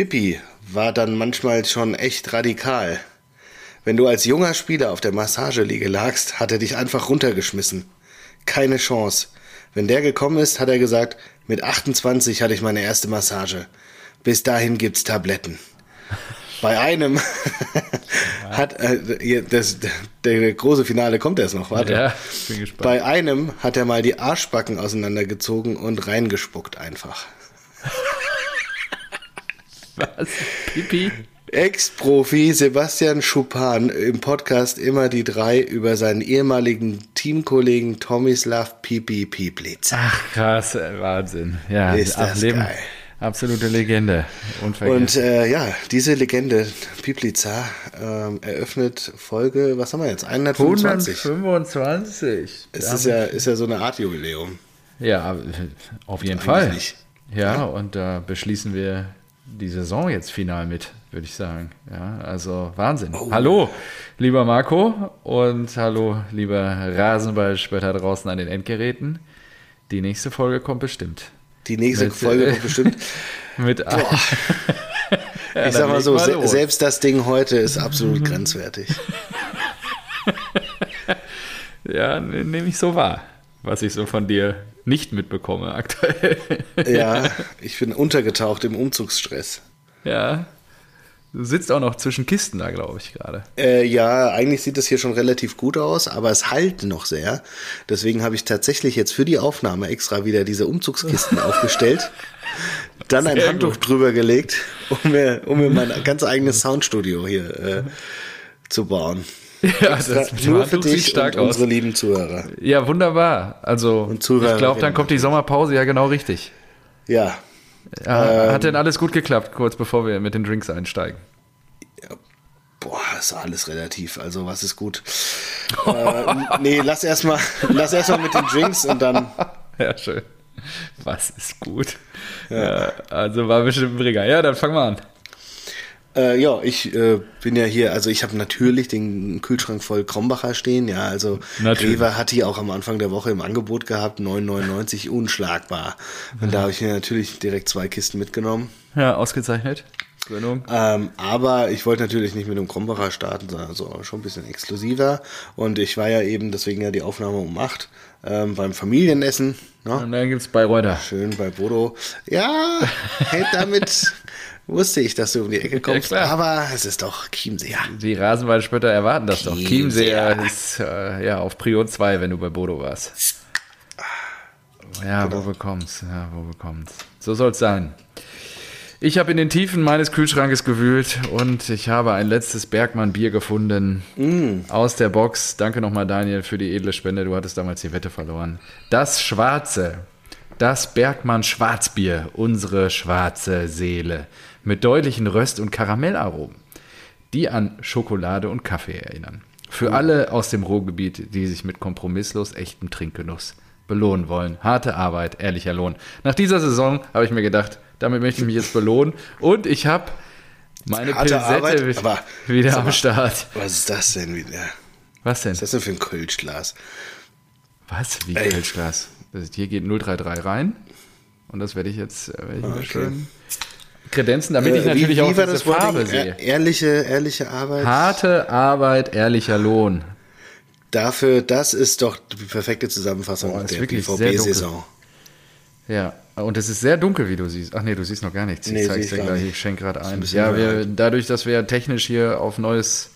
Pippi war dann manchmal schon echt radikal. Wenn du als junger Spieler auf der Massageliege lagst, hat er dich einfach runtergeschmissen. Keine Chance. Wenn der gekommen ist, hat er gesagt, mit 28 hatte ich meine erste Massage. Bis dahin gibt's Tabletten. Bei einem hat äh, das, der große Finale kommt erst noch, warte. Ja, bin gespannt. Bei einem hat er mal die Arschbacken auseinandergezogen und reingespuckt einfach. Was? Pipi? Ex-Profi Sebastian Schupan im Podcast immer die drei über seinen ehemaligen Teamkollegen Tomislav Pipi Pieplitz. Ach, krass, Wahnsinn. Ja, Ist das Ableben. geil. Absolute Legende. Und äh, ja, diese Legende, Piplica, ähm, eröffnet Folge, was haben wir jetzt? 125. 125. Es ist ja, ist ja so eine Art Jubiläum. Ja, auf jeden Fall. nicht. Ja, und da beschließen wir die Saison jetzt final mit, würde ich sagen. Ja, also Wahnsinn. Oh. Hallo, lieber Marco und hallo, lieber Rasenballspötter draußen an den Endgeräten. Die nächste Folge kommt bestimmt. Die nächste Mit, Folge kommt bestimmt. Mit ich sag mal so, se selbst das Ding heute ist absolut grenzwertig. Ja, ne- nehme ich so wahr, was ich so von dir nicht mitbekomme aktuell. Ja, ich bin untergetaucht im Umzugsstress. ja. Du sitzt auch noch zwischen Kisten da, glaube ich, gerade. Äh, ja, eigentlich sieht es hier schon relativ gut aus, aber es halt noch sehr. Deswegen habe ich tatsächlich jetzt für die Aufnahme extra wieder diese Umzugskisten aufgestellt. Dann ein Sehr Handtuch gut. drüber gelegt, um mir, um mir mein ganz eigenes Soundstudio hier äh, zu bauen. Ja, das mit dem Nur für dich stark und aus. unsere lieben Zuhörer. Ja, wunderbar. Also, Und Zuhörerinnen ich glaube, dann kommt die Sommerpause ja genau richtig. Ja, Ja, Ähm. Hat denn alles gut geklappt, kurz bevor wir mit den Drinks einsteigen? boah, ist alles relativ. Also was ist gut? äh, nee, lass erstmal lass erst mal mit den Drinks und dann Ja, schön. Was ist gut? Ja. also war bestimmt ein Bringer. Ja, dann fangen wir an. Äh, ja, ich äh, bin ja hier, also ich habe natürlich den Kühlschrank voll Krombacher stehen, ja, also Natürlich. Rewe hat die auch am Anfang der Woche im Angebot gehabt, 9,99 unschlagbar. Und da habe ich mir natürlich direkt zwei Kisten mitgenommen. Ja, ausgezeichnet. Ähm, aber ich wollte natürlich nicht mit dem Krombacher starten, sondern so schon ein bisschen exklusiver. Und ich war ja eben, deswegen ja die Aufnahme um 8, ähm, beim Familienessen. Ne? Und dann gibt's Bayreuther. Schön bei Bodo. Ja, hey, damit wusste ich, dass du um die Ecke kommst. klar. aber es ist doch Chiemseer. Die Rasenballspötter erwarten das doch. Chiemseer. Chiemseer ist äh, ja auf Prio 2, wenn du bei Bodo warst. Ja, Genau. wo bekommst? Ja, wo bekommst? So soll's sein. Ich habe in den Tiefen meines Kühlschrankes gewühlt und ich habe ein letztes Bergmann-Bier gefunden Mm. aus der Box. Danke nochmal, Daniel, für die edle Spende. Du hattest damals die Wette verloren. Das Schwarze, das Bergmann Schwarzbier, unsere schwarze Seele, mit deutlichen Röst- und Karamellaromen, die an Schokolade und Kaffee erinnern. Für alle aus dem Ruhrgebiet, die sich mit kompromisslos echtem Trinkgenuss belohnen wollen. Harte Arbeit, ehrlicher Lohn. Nach dieser Saison habe ich mir gedacht, damit möchte ich mich jetzt belohnen. Und ich habe meine Harte Pilsette Arbeit, aber wieder am Start. Was ist das denn wieder? Was denn? Was ist das denn für ein Kölschglas? Was? Wie Ey. Kölschglas? Das- Hier geht 033 rein. Und das werde ich jetzt äh, werde ich okay. schön kredenzen, damit ich Äh, natürlich wie, auch wie diese das? Farbe sehe. Ehrliche, ehrliche Arbeit. Harte Arbeit, ehrlicher Lohn. Dafür, das ist doch die perfekte Zusammenfassung ist der BVB-Saison. Ja, und es ist sehr dunkel, wie du siehst. Ach nee, du siehst noch gar nichts. Ich Nee, zeig's dir ich gleich. nicht. Ich schenke gerade ein. bisschen Ja, wir, dadurch, dass wir technisch hier auf neues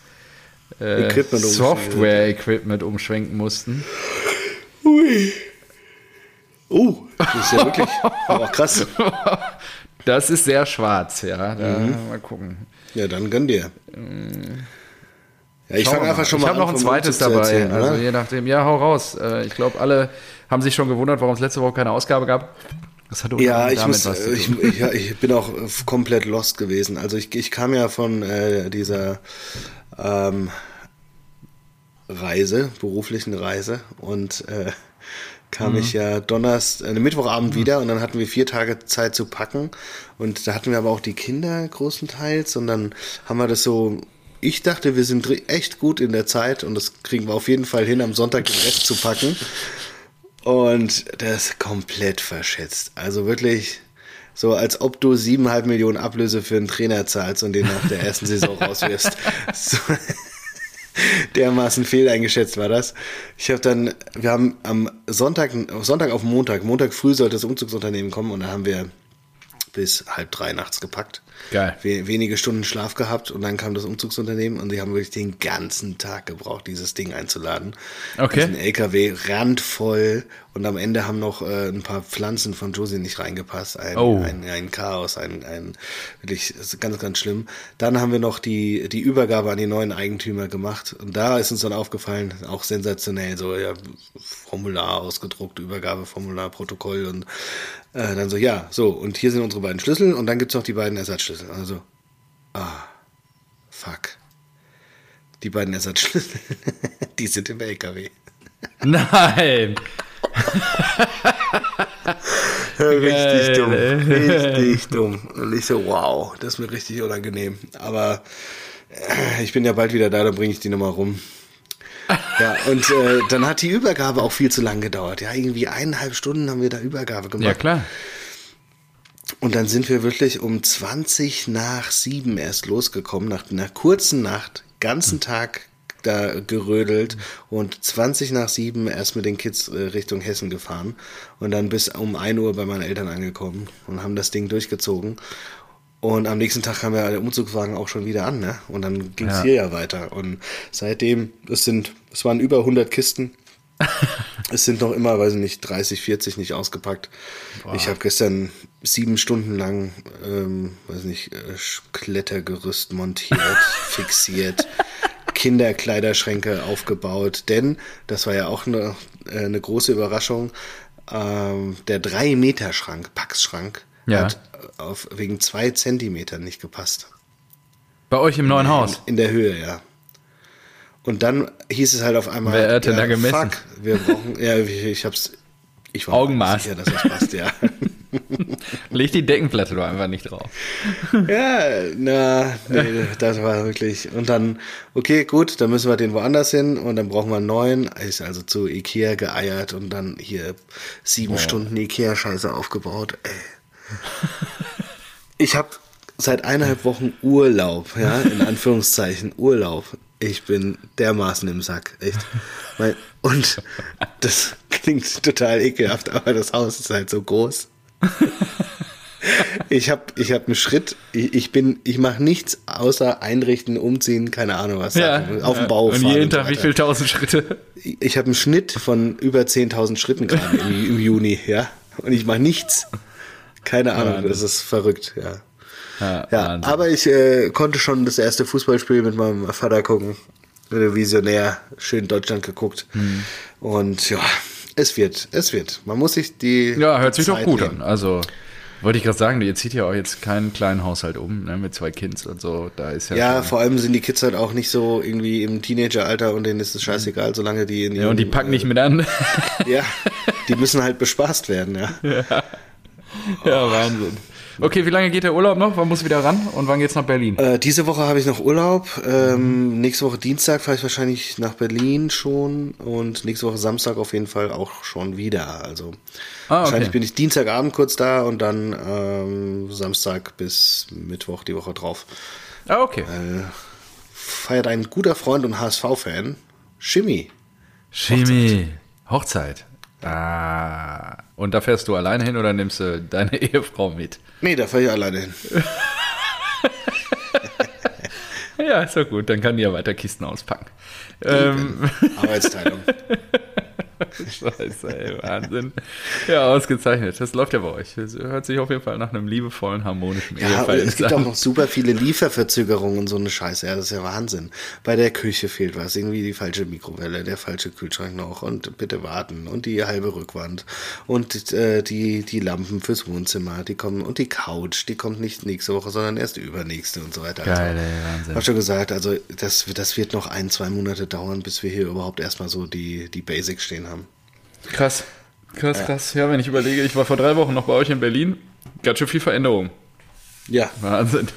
äh, Software-Equipment umschwenken mussten. Ui. Oh, das ist ja wirklich aber krass. Das ist sehr schwarz, ja. Da, Mhm. Mal gucken. Ja, dann gönn dir. Ja, ich fange einfach schon mal Ich habe an. noch ein zweites dabei. erzählen, also je nachdem. Ja, hau raus. Äh, Ich glaube, alle haben sich schon gewundert, warum es letzte Woche keine Ausgabe gab. Das hat Ja, ich, damit muss, was zu ich, tun. ich, ich bin auch äh, komplett lost gewesen. Also ich, ich kam ja von äh, dieser ähm, Reise, beruflichen Reise und äh, kam Mhm. ich ja Donnerst, äh, Mittwochabend wieder und dann hatten wir vier Tage Zeit zu packen und da hatten wir aber auch die Kinder größtenteils und dann haben wir das so ich dachte, wir sind echt gut in der Zeit und das kriegen wir auf jeden Fall hin, am Sonntag den Rest zu packen. Und das ist komplett verschätzt. Also wirklich So als ob du siebeneinhalb Millionen Ablöse für einen Trainer zahlst und den nach der ersten Saison rauswirfst. So, dermaßen fehleingeschätzt war das. Ich habe dann, wir haben am Sonntag, Sonntag auf Montag, Montag früh sollte das Umzugsunternehmen kommen und dann haben wir bis halb drei nachts gepackt. Geil. We wenige Stunden Schlaf gehabt und dann kam das Umzugsunternehmen und die haben wirklich den ganzen Tag gebraucht, dieses Ding einzuladen. Okay. Diesen LKW randvoll und am Ende haben noch äh, ein paar Pflanzen von Josie nicht reingepasst. Ein, Oh. ein, ein Chaos, ein, ein wirklich ganz, ganz schlimm. Dann haben wir noch die, die Übergabe an die neuen Eigentümer gemacht und da ist uns dann aufgefallen, auch sensationell, so ja, Formular ausgedruckt, Übergabeformular, Protokoll und äh, dann so, ja, so, und hier sind unsere beiden Schlüssel und dann gibt's noch die beiden Ersatzschlüssel. Also, ah, fuck. Die beiden Ersatzschlüssel, die sind im LKW. Nein! richtig dumm, richtig dumm. Und ich so, wow, das ist mir richtig unangenehm. Aber äh, ich bin ja bald wieder da, dann bringe ich die nochmal rum. Ja, und äh, dann hat die Übergabe auch viel zu lang gedauert. Ja, irgendwie eineinhalb Stunden haben wir da Übergabe gemacht. Ja, klar. Und dann sind wir wirklich um 20 nach 7 erst losgekommen, nach einer kurzen Nacht, ganzen Tag da gerödelt und 20 nach 7 erst mit den Kids äh, Richtung Hessen gefahren und dann bis um 1 Uhr bei meinen Eltern angekommen und haben das Ding durchgezogen. Und am nächsten Tag kam ja der Umzugswagen auch schon wieder an, ne? Und dann ging es Ja. hier ja weiter. Und seitdem, es sind, es waren über 100 Kisten. es sind noch immer, weiß ich nicht, 30, 40 nicht ausgepackt. Ich habe gestern sieben Stunden lang, ähm, weiß nicht, äh, Klettergerüst montiert, fixiert, Kinderkleiderschränke aufgebaut. Denn, das war ja auch eine, äh, eine große Überraschung, ähm, der 3-Meter-Schrank, Packschrank, Ja. hat auf, wegen zwei Zentimetern nicht gepasst. Bei euch im neuen Haus. In der Höhe, ja. Und dann hieß es halt auf einmal. Wer hat denn ja, da gemessen? Fuck, wir brauchen. ja, ich, ich hab's. Ich war Augenmaß. sicher, dass das passt, ja. Leg die Deckenplatte doch einfach nicht drauf. ja, na, nee, das war wirklich. Und dann, okay, gut, dann müssen wir den woanders hin und dann brauchen wir einen neuen. Ist also zu Ikea geeiert und dann hier sieben Stunden Ikea-Scheiße aufgebaut. Ey. Ich habe seit eineinhalb Wochen Urlaub, ja, in Anführungszeichen Urlaub. Ich bin dermaßen im Sack, echt. Und das klingt total ekelhaft, aber das Haus ist halt so groß. Ich habe ich hab einen Schritt, ich, ich bin, ich mache nichts außer einrichten, umziehen, keine Ahnung was. sagen, auf dem Bau Und jeden Tag wie weiter. viel tausend Schritte? Ich habe einen Schnitt von über 10.000 Schritten gerade im, im Juni, ja. Und ich mache nichts. Keine Ahnung, Wahnsinn. das ist verrückt, ja. Ja, Ja, aber ich äh, konnte schon das erste Fußballspiel mit meinem Vater gucken. Visionär, schön Deutschland geguckt. Hm. Und ja, es wird, es wird. Man muss sich die. Ja, hört sich doch Zeit gut nehmen. an. Also, wollte ich gerade sagen, ihr zieht ja auch jetzt keinen kleinen Haushalt um, ne, mit zwei Kids und so. Da ist ja. Ja, vor allem sind die Kids halt auch nicht so irgendwie im Teenageralter und denen ist es scheißegal, solange die in ja, und die ihrem, packen äh, nicht mit an. Ja, die müssen halt bespaßt werden, ja. ja, Wahnsinn. Okay, wie lange geht der Urlaub noch? Wann muss wieder ran? Und wann geht's nach Berlin? Äh, diese Woche habe ich noch Urlaub. Ähm, nächste Woche Dienstag fahre ich wahrscheinlich nach Berlin schon und nächste Woche Samstag auf jeden Fall auch schon wieder. Also Ah, okay. wahrscheinlich bin ich Dienstagabend kurz da und dann ähm, Samstag bis Mittwoch die Woche drauf. Ah, okay. Äh, feiert ein guter Freund und HSV-Fan, Shimmy. Chemie. Hochzeit. Ah. Und da fährst du alleine hin oder nimmst du deine Ehefrau mit? Nee, da fahre ich alleine hin. Ja, ist doch gut. Dann kann die ja weiter Kisten auspacken. Ähm, Arbeitsteilung. Scheiße, ey, Wahnsinn. Ja, ausgezeichnet. Das läuft ja bei euch. Das hört sich auf jeden Fall nach einem liebevollen, harmonischen Ja, und es Eheverhältnis gibt auch an. noch super viele Lieferverzögerungen und so eine Scheiße. Ja, das ist ja Wahnsinn. Bei der Küche fehlt was. Irgendwie die falsche Mikrowelle, der falsche Kühlschrank noch und bitte warten und die halbe Rückwand und äh, die, die Lampen fürs Wohnzimmer, die kommen und die Couch, die kommt nicht nächste Woche, sondern erst übernächste und so weiter. Geil, also, ey, Wahnsinn. Hab schon gesagt, also das, das wird noch ein, zwei Monate dauern, bis wir hier überhaupt erstmal so die, die Basics stehen haben. Krass. Krass, krass. Ja, wenn ich überlege, ich war vor drei Wochen noch bei euch in Berlin. Ganz schön viel Veränderung. Ja. Wahnsinn.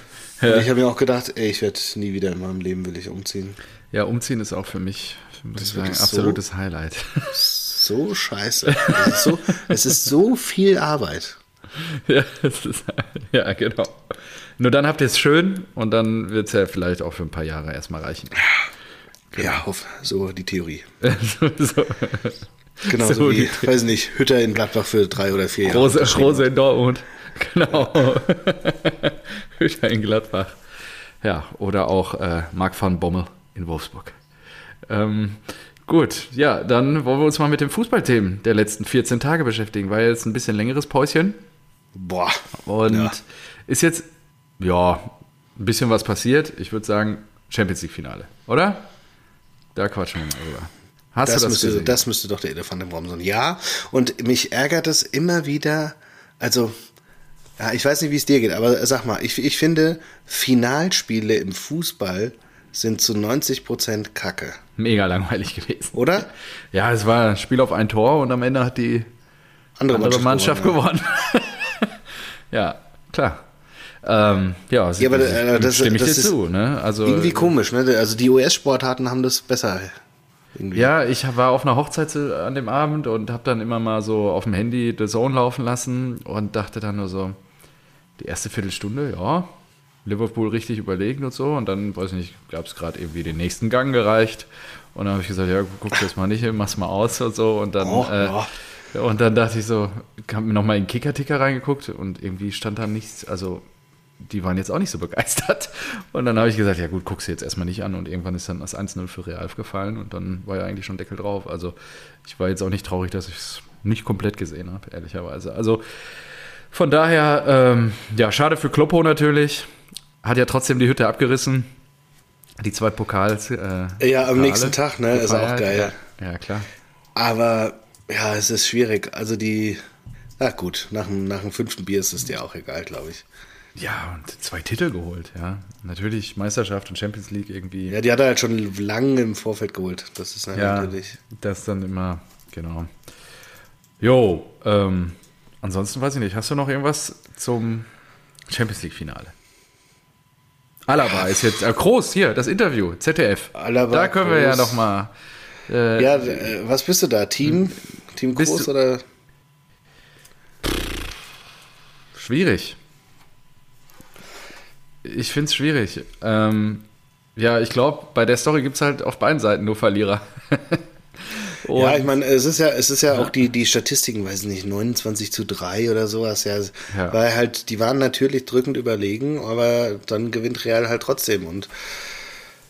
Ja, ich habe mir auch gedacht, ey, ich werde nie wieder in meinem Leben will ich umziehen. ja umziehen ist auch für mich, muss ich sagen, wirklich so- absolutes Highlight. so scheiße. Es ist so, es ist so viel Arbeit. ja, ist, ja, genau. Nur dann habt ihr es schön und dann wird es ja vielleicht auch für ein paar Jahre erstmal reichen. Genau. Ja, so die Theorie. so, so. Genau, so, so wie, weiß nicht, Hütter in Gladbach für drei oder vier Jahre. Rose, Rose in Dortmund. Genau. Hütter in Gladbach. Ja, oder auch äh, Marc van Bommel in Wolfsburg. Ähm, gut, ja, dann wollen wir uns mal mit den Fußballthemen der letzten 14 Tage beschäftigen. War jetzt ein bisschen längeres Päuschen. Boah. Und ja. ist jetzt, ja, ein bisschen was passiert. Ich würde sagen, Champions League-Finale, oder? Da quatschen wir mal drüber. Hast das, du das, müsste, das müsste doch der Elefant im Raum sein. Ja, und mich ärgert es immer wieder, also ja, ich weiß nicht, wie es dir geht, aber sag mal, ich, ich finde, Finalspiele im Fußball sind zu 90 Prozent Kacke. Mega langweilig gewesen. Oder? Ja, es war ein Spiel auf ein Tor und am Ende hat die andere, andere Mannschaft, Mannschaft gewonnen. ja, klar. Ähm, ja, ja, aber äh, das, stimme ich das dir zu. Ne? Also, irgendwie komisch. Ne? Also die US-Sportarten haben das besser. Irgendwie. Ja, ich war auf einer Hochzeit an dem Abend und habe dann immer mal so auf dem Handy The Zone laufen lassen und dachte dann nur so, die erste Viertelstunde, ja, Liverpool richtig überlegen und so. Und dann, weiß ich nicht, gab es gerade irgendwie den nächsten Gang gereicht. Und dann habe ich gesagt, ja, guck das mal nicht hin, mach's mal aus und so. Und dann, oh, äh, oh. und dann dachte ich so, habe mir nochmal in Kicker-Ticker reingeguckt und irgendwie stand da nichts, also die waren jetzt auch nicht so begeistert. Und dann habe ich gesagt, ja gut, guck sie jetzt erstmal nicht an. Und irgendwann ist dann das 1-0 für Real gefallen und dann war ja eigentlich schon Deckel drauf. Also ich war jetzt auch nicht traurig, dass ich es nicht komplett gesehen habe, ehrlicherweise. Also von daher, ähm, ja, schade für Kloppo natürlich. Hat ja trotzdem die Hütte abgerissen. Die zwei Pokals. Äh, ja, am nächsten Tag, ne? Ist auch geil. Ja, ja, klar. Aber ja, es ist schwierig. Also die, na gut, nach dem, nach dem fünften Bier ist es dir auch egal, glaube ich. Ja, und zwei Titel geholt, ja. Natürlich Meisterschaft und Champions League irgendwie. Ja, die hat er halt schon lange im Vorfeld geholt. Das ist ja, natürlich. Das dann immer, genau. Jo, ähm, ansonsten weiß ich nicht. Hast du noch irgendwas zum Champions League-Finale? Alaba ist jetzt äh, groß hier, das Interview, ZDF. Alaba da können groß. wir ja noch mal. Äh, ja, äh, was bist du da? Team, Team Groß oder? Schwierig. Ich finde es schwierig. Ähm, ja, ich glaube, bei der Story gibt es halt auf beiden Seiten nur Verlierer. ja, ich meine, es ist ja, es ist ja, ja, auch die, die Statistiken, weiß nicht, 29 zu 3 oder sowas, ja, ja. Weil halt, die waren natürlich drückend überlegen, aber dann gewinnt Real halt trotzdem und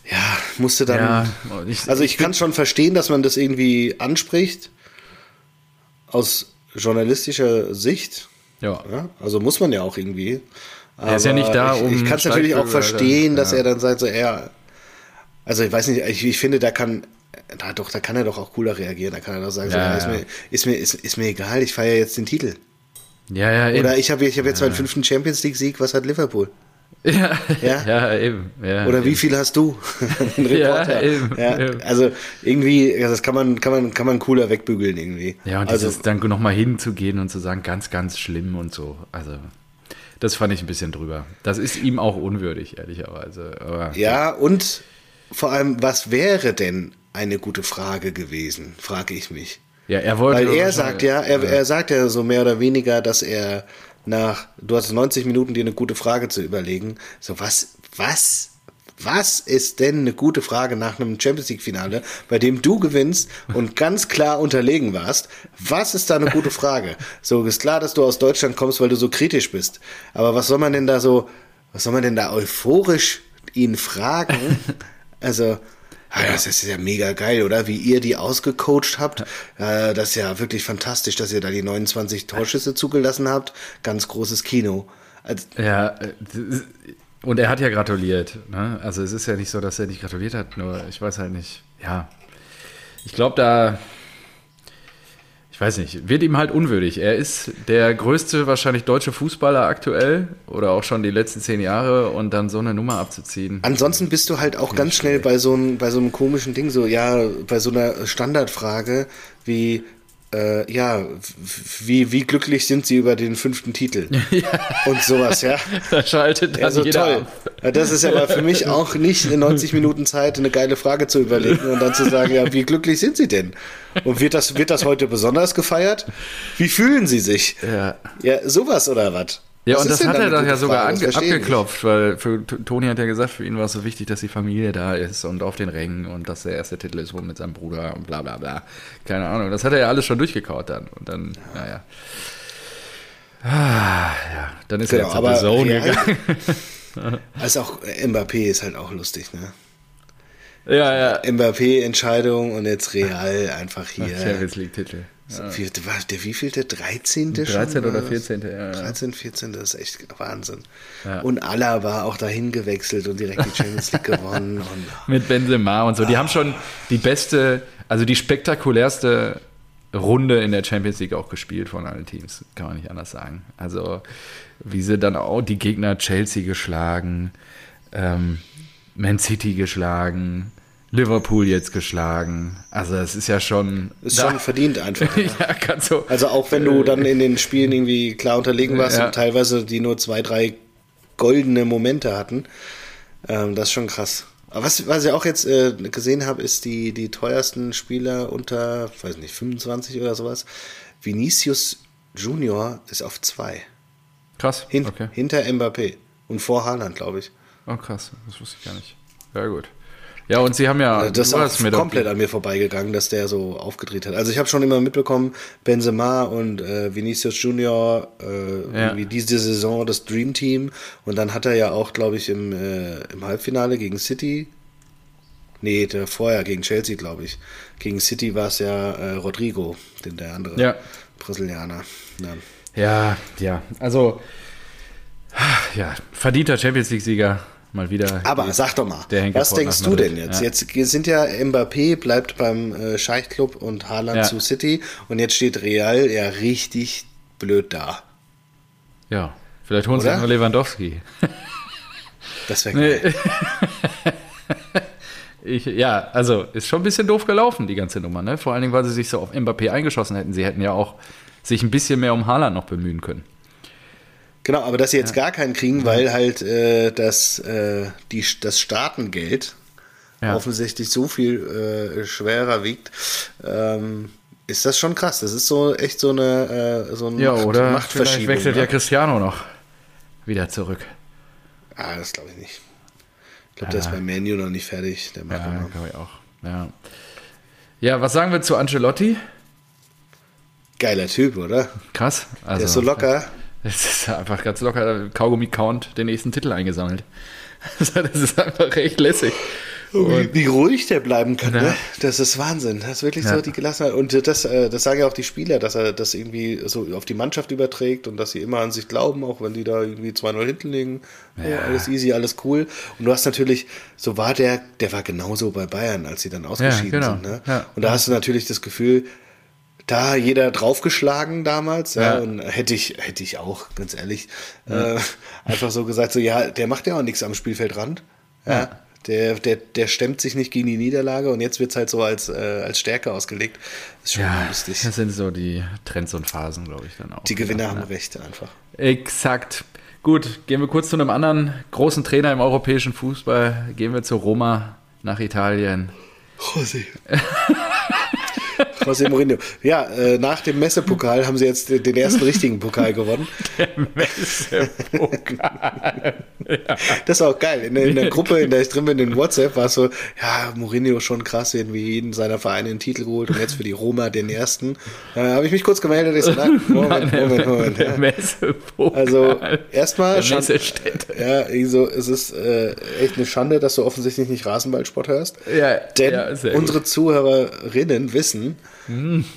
ja, musste dann. Ja, ich, also ich, ich kann schon verstehen, dass man das irgendwie anspricht. Aus journalistischer Sicht. Ja. ja. Also muss man ja auch irgendwie. Aber er ist ja nicht da, um. Ich, ich kann es natürlich auch verstehen, dass ja. er dann sagt, so, er. Also ich weiß nicht, ich, ich finde, da kann. Da, doch, da kann er doch auch cooler reagieren. Da kann er doch sagen, so, ja, ist, mir, ist, mir, ist, ist mir egal, ich feiere jetzt den Titel. Ja, ja, eben. Oder ich habe ich hab jetzt meinen fünften Champions League-Sieg, was hat Liverpool? Ja, ja, ja eben. Ja, Oder eben. wie viel hast du? ja, eben, ja, eben. Also irgendwie, das kann man, kann man, kann man cooler wegbügeln irgendwie. Ja, und also, dieses dann nochmal hinzugehen und zu sagen, ganz, ganz schlimm und so. Also das fand ich ein bisschen drüber. Das ist ihm auch unwürdig, ehrlicherweise. Aber, ja, und vor allem, was wäre denn eine gute Frage gewesen, frage ich mich. Ja, er wollte. Weil er sagt ja, er, er sagt ja so mehr oder weniger, dass er nach, du hast 90 Minuten, dir eine gute Frage zu überlegen. So, was, was was ist denn eine gute Frage nach einem Champions League Finale, bei dem du gewinnst und ganz klar unterlegen warst? Was ist da eine gute Frage? So ist klar, dass du aus Deutschland kommst, weil du so kritisch bist. Aber was soll man denn da so, was soll man denn da euphorisch ihn fragen? Also, Ah, ja. Das ist ja mega geil, oder? Wie ihr die ausgecoacht habt. Äh, das ist ja wirklich fantastisch, dass ihr da die 29 Torschüsse zugelassen habt. Ganz großes Kino. Also, ja, äh, und er hat ja gratuliert. Ne? Also es ist ja nicht so, dass er nicht gratuliert hat, nur ich weiß halt nicht. Ja, ich glaube da, ich weiß nicht, wird ihm halt unwürdig. Er ist der größte wahrscheinlich deutsche Fußballer aktuell oder auch schon die letzten zehn Jahre und dann so eine Nummer abzuziehen. Ansonsten bist du halt auch ganz schnell bei so, einem, bei so einem komischen Ding, so ja, bei so einer Standardfrage wie äh, ja, wie, wie glücklich sind sie über den fünften Titel? ja. Und sowas, ja. Da schaltet dann also jeder toll. Ab. Das ist aber für mich auch nicht in 90 Minuten Zeit, eine geile Frage zu überlegen und dann zu sagen, ja, wie glücklich sind Sie denn? Und wird das, wird das heute besonders gefeiert? Wie fühlen Sie sich? Ja. Ja, sowas oder was? Ja, Was und das hat er doch ja sogar Frage? Abgeklopft, weil für Toni hat ja gesagt, für ihn war es so wichtig, dass die Familie da ist und auf den Rängen und dass der erste Titel ist wohl mit seinem Bruder und bla bla bla. Keine Ahnung. Das hat er ja alles schon durchgekaut dann. Und dann, naja. Ah, ja. Dann ist Genau, er jetzt aber auf Zone Real- gegangen. Also auch Mbappé ist halt auch lustig, ne? Ja, ja. Mbappé-Entscheidung und jetzt Real einfach hier. Champions League-Titel. So, wie, war der wievielte? 13. 13. schon? oder was? 14. Ja, ja. 13, 14, das ist echt Wahnsinn. Ja. Und Allah war auch dahin gewechselt und direkt die Champions League gewonnen. Und, Mit Benzema und so. Die haben schon die beste, also die spektakulärste Runde in der Champions League auch gespielt von allen Teams, kann man nicht anders sagen. Also wie sie dann auch die Gegner Chelsea geschlagen, ähm, Man City geschlagen, Liverpool jetzt geschlagen. Also es ist ja schon... ist schon verdient einfach. Ja. ja, ganz so. Also auch wenn du dann in den Spielen irgendwie klar unterlegen warst Ja. und teilweise die nur zwei, drei goldene Momente hatten, ähm, das ist schon krass. Aber was, was ich auch jetzt äh, gesehen habe, ist die, die teuersten Spieler unter, weiß nicht, 25 oder sowas. Vinicius Junior ist auf zwei. Krass. Hin, okay. Hinter Mbappé. Und vor Haaland, glaube ich. Oh, krass. Das wusste ich gar nicht. Ja, gut. Ja, und sie haben ja... Also das ist mir komplett an mir vorbeigegangen, dass der so aufgedreht hat. Also ich habe schon immer mitbekommen, Benzema und äh, Vinicius Junior, äh, Ja. diese Saison das Dream Team. Und dann hat er ja auch, glaube ich, im, äh, im Halbfinale gegen City, nee, der vorher gegen Chelsea, glaube ich. Gegen City war es ja äh, Rodrigo, den der andere Ja. Brasilianer. Ja. Ja, ja. Also, ja, verdienter Champions League-Sieger. Mal wieder. Aber sag doch mal, was denkst du denn jetzt? Ja. Jetzt sind ja Mbappé bleibt beim äh, Scheichclub und Haaland Ja. zu City und jetzt steht Real ja richtig blöd da. Ja, vielleicht holen sie Oder? noch Lewandowski. Das wäre Nee. geil. Ich, ja, also ist schon ein bisschen doof gelaufen, die ganze Nummer, ne? Vor allen Dingen, weil sie sich so auf Mbappé eingeschossen hätten. Sie hätten ja auch sich ein bisschen mehr um Haaland noch bemühen können. Genau, aber dass sie jetzt gar keinen kriegen, weil halt äh, das, äh, die, das Startengeld Ja. offensichtlich so viel äh, schwerer wiegt, ähm, ist das schon krass. Das ist so echt so eine, äh, so eine Ja, Macht- oder vielleicht Machtverschiebung. wechselt ne? ja Cristiano noch wieder zurück. Ah, das glaube ich nicht. Ich glaube, der ist bei Manu noch nicht fertig. Der macht Ja, glaube ich auch. Ja. ja, was sagen wir zu Ancelotti? Geiler Typ, oder? Krass. Also, Der ist so locker. Es ist einfach ganz locker. Kaugummi-Count den nächsten Titel eingesammelt. Das ist einfach recht lässig. Wie, wie ruhig der bleiben kann, Ja. ne? Das ist Wahnsinn. Das ist wirklich Ja. so die Gelassenheit. Und das, äh, das sagen ja auch die Spieler, dass er das irgendwie so auf die Mannschaft überträgt und dass sie immer an sich glauben, auch wenn die da irgendwie 2-0 hinten liegen. Oh, Ja. alles easy, alles cool. Und du hast natürlich, so war der, der war genauso bei Bayern, als sie dann ausgeschieden genau. sind. Ne? Und da hast du natürlich das Gefühl, da jeder draufgeschlagen damals, ja, Ja. und hätte ich, hätte ich auch, ganz ehrlich, äh, einfach so gesagt, so, ja, der macht ja auch nichts am Spielfeldrand. Ja. Der, der, der stemmt sich nicht gegen die Niederlage und jetzt wird es halt so als, äh, als Stärke ausgelegt. ist schon Ja, lustig. das sind so die Trends und Phasen, glaube ich, dann auch. Die Gewinner haben Ja. recht einfach. Exakt. Gut, gehen wir kurz zu einem anderen großen Trainer im europäischen Fußball. Gehen wir zu Roma nach Italien. José. José Mourinho. Ja, äh, nach dem Messepokal haben sie jetzt den ersten richtigen Pokal gewonnen. Das ist auch geil. In, der- in der Gruppe, in der ich drin bin, in WhatsApp, war es so, ja, Mourinho schon krass, irgendwie jeden seiner Vereine den Titel geholt und jetzt für die Roma den ersten. Da habe ich mich kurz gemeldet, ich so, nein, Moment, Moment, Moment. Der Ja. Messepokal. Also erstmal, Der ja, also, es ist äh, echt eine Schande, dass du offensichtlich nicht Rasenballsport hörst. Ja, Denn ja, unsere Zuhörerinnen wissen,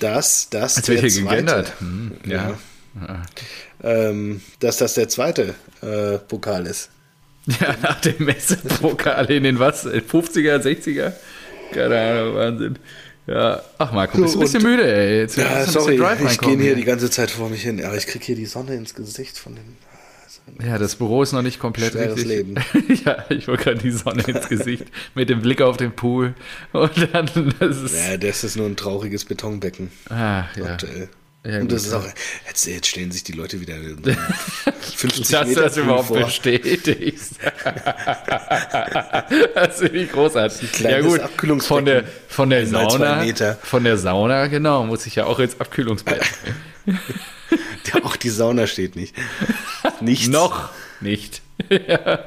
dass das der zweite, gegendert. Hm, ja. ähm, dass das der zweite äh, Pokal ist. ja, nach dem Messepokal in den was? 50er, 60er? Keine Ahnung, Wahnsinn. Ja, ach Marco, bist du ein bisschen müde, ey. Jetzt Ja, sorry, ich gehe hier die ganze Zeit vor mich hin, aber ich kriege hier die Sonne ins Gesicht von dem. Ja, das Büro ist noch nicht komplett Schweres richtig. Leben. ja, ich wollte gerade die Sonne ins Gesicht mit dem Blick auf den Pool. Und dann, das ist. Ja, das ist nur ein trauriges Betonbecken Ach, ja. aktuell. Ja, und das gut, ist auch, jetzt, jetzt stellen sich die Leute wieder 50 Dass Meter das überhaupt vor. bestätigst. das finde ich großartig. kleines Abkühlungsbecken. von der, von der Sauna. Von der Sauna, genau, muss ich ja auch ins Abkühlungsbett. Auch die Sauna steht nicht. Nichts. Noch nicht. ja.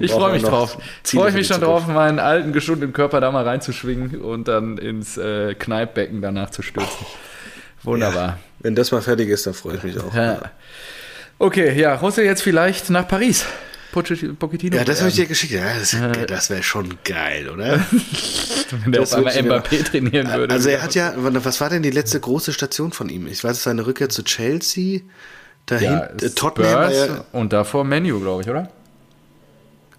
Ich freue mich drauf. Ziele Freue mich schon drauf, meinen alten, geschundenen Körper da mal reinzuschwingen und dann ins äh, Kneippbecken danach zu stürzen. Wunderbar. Ja, wenn das mal fertig ist, dann freue ich mich auch. Ja. Okay, ja, Russell jetzt vielleicht nach Paris. Pochettino. Ja, das habe ich dir geschickt. Ja, das, das wäre schon geil, oder? Wenn der das auf einmal Mbappé trainieren würde. Also er hat ja, was war denn die letzte große Station von ihm? Ich weiß, es war eine Rückkehr zu Chelsea. Dahin, ja, äh, Tottenham ja, und davor Menu, glaube ich, oder?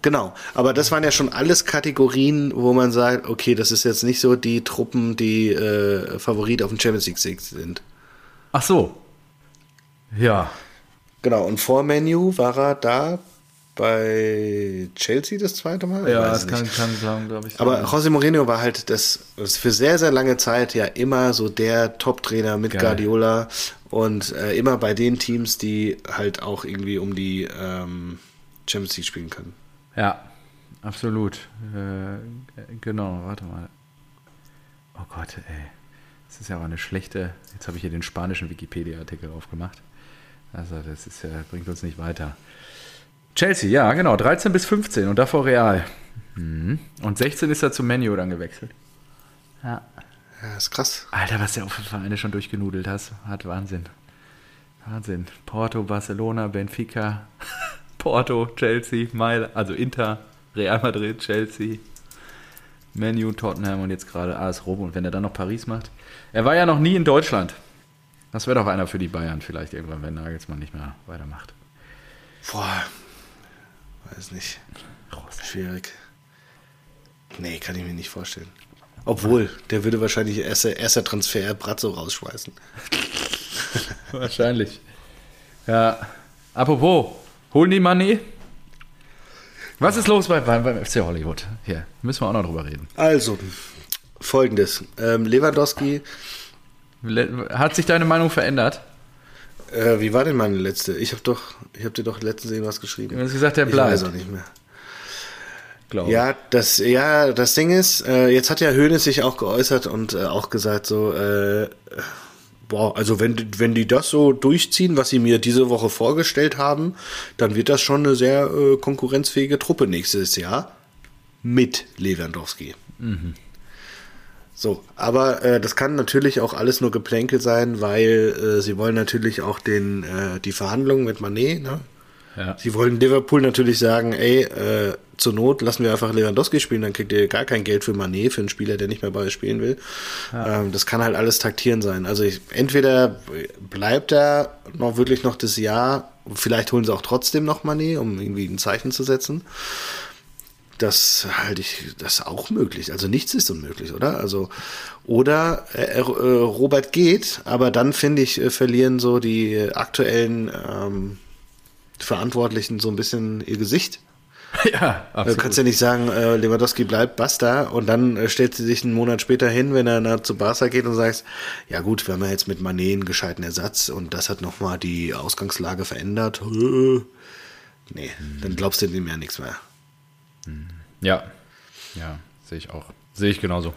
genau. Aber das waren ja schon alles Kategorien, wo man sagt, okay, das ist jetzt nicht so die Truppen, die äh, Favorit auf dem Champions League Sieg sind. Ach so. Ja. Genau, und vor Menu war er da bei Chelsea das zweite Mal? Ja, das kann, kann, kann glaube ich. Aber. José Mourinho war halt das, das für sehr, sehr lange Zeit ja immer so der Top-Trainer mit Geil. Guardiola und äh, immer bei den Teams, die halt auch irgendwie um die ähm, Champions League spielen können. Ja, absolut. Äh, genau, warte mal. Oh Gott, ey. Das ist ja auch eine schlechte. Jetzt habe ich hier den spanischen Wikipedia-Artikel aufgemacht. Also, das ist ja, bringt uns nicht weiter. Chelsea, ja, genau, 13 bis 15 und davor Real. Mhm. Und 16 ist er zum Menu dann gewechselt. Ja. Ja, ist krass. Alter, was der auch für Vereine schon durchgenudelt hast, hat Wahnsinn. Wahnsinn. Porto, Barcelona, Benfica, Porto, Chelsea, Mailand, also Inter, Real Madrid, Chelsea, Menu, Tottenham und jetzt gerade AS Rom. Und wenn er dann noch Paris macht. Er war ja noch nie in Deutschland. Das wäre doch einer für die Bayern vielleicht irgendwann, wenn Nagelsmann nicht mehr weitermacht. Boah, weiß nicht. Schwierig. Nee, kann ich mir nicht vorstellen. Obwohl, der würde wahrscheinlich erster, erster Transfer Brazzo rausschmeißen. Wahrscheinlich. Ja. Apropos, holen die Money? Was ist los bei, beim, beim FC Hollywood? Hier, müssen wir auch noch drüber reden. Also, folgendes. Ähm, Lewandowski, Le hat sich deine Meinung verändert? Äh, wie war denn meine letzte? Ich habe doch, ich habe dir doch letztens irgendwas geschrieben. Du hast gesagt, der Ich bleibt. weiß auch nicht mehr. Glaube Ja, das, ja, das Ding ist, äh, jetzt hat ja Hönes sich auch geäußert und äh, auch gesagt so, äh, boah, also wenn, die- wenn die das so durchziehen, was sie mir diese Woche vorgestellt haben, dann wird das schon eine sehr äh, konkurrenzfähige Truppe nächstes Jahr mit Lewandowski. So, aber äh, das kann natürlich auch alles nur Geplänkel sein, weil äh, sie wollen natürlich auch den äh, die Verhandlungen mit Manet, ne? Ja. Sie wollen Liverpool natürlich sagen, ey, äh, zur Not lassen wir einfach Lewandowski spielen, dann kriegt ihr gar kein Geld für Manet, für einen Spieler, der nicht mehr bei euch spielen will. Ähm, das kann halt alles taktieren sein. Also ich, entweder bleibt er noch wirklich noch das Jahr, vielleicht holen sie auch trotzdem noch Manet, um irgendwie ein Zeichen zu setzen. Das halte ich, das ist auch möglich. Also nichts ist unmöglich, oder? Also, oder äh, äh, Robert geht, aber dann finde ich, äh, verlieren so die aktuellen ähm, Verantwortlichen so ein bisschen ihr Gesicht. ja, Du absolut. kannst ja nicht sagen, äh, Lewandowski bleibt, basta, und dann äh, stellt sie sich einen Monat später hin, wenn er na, zu Barca geht und sagst, ja gut, wir haben ja jetzt mit Manet einen gescheiten Ersatz und das hat nochmal die Ausgangslage verändert. Äh, Nee, dann glaubst du dem ja nichts mehr. Ja, ja, sehe ich auch. Sehe ich genauso.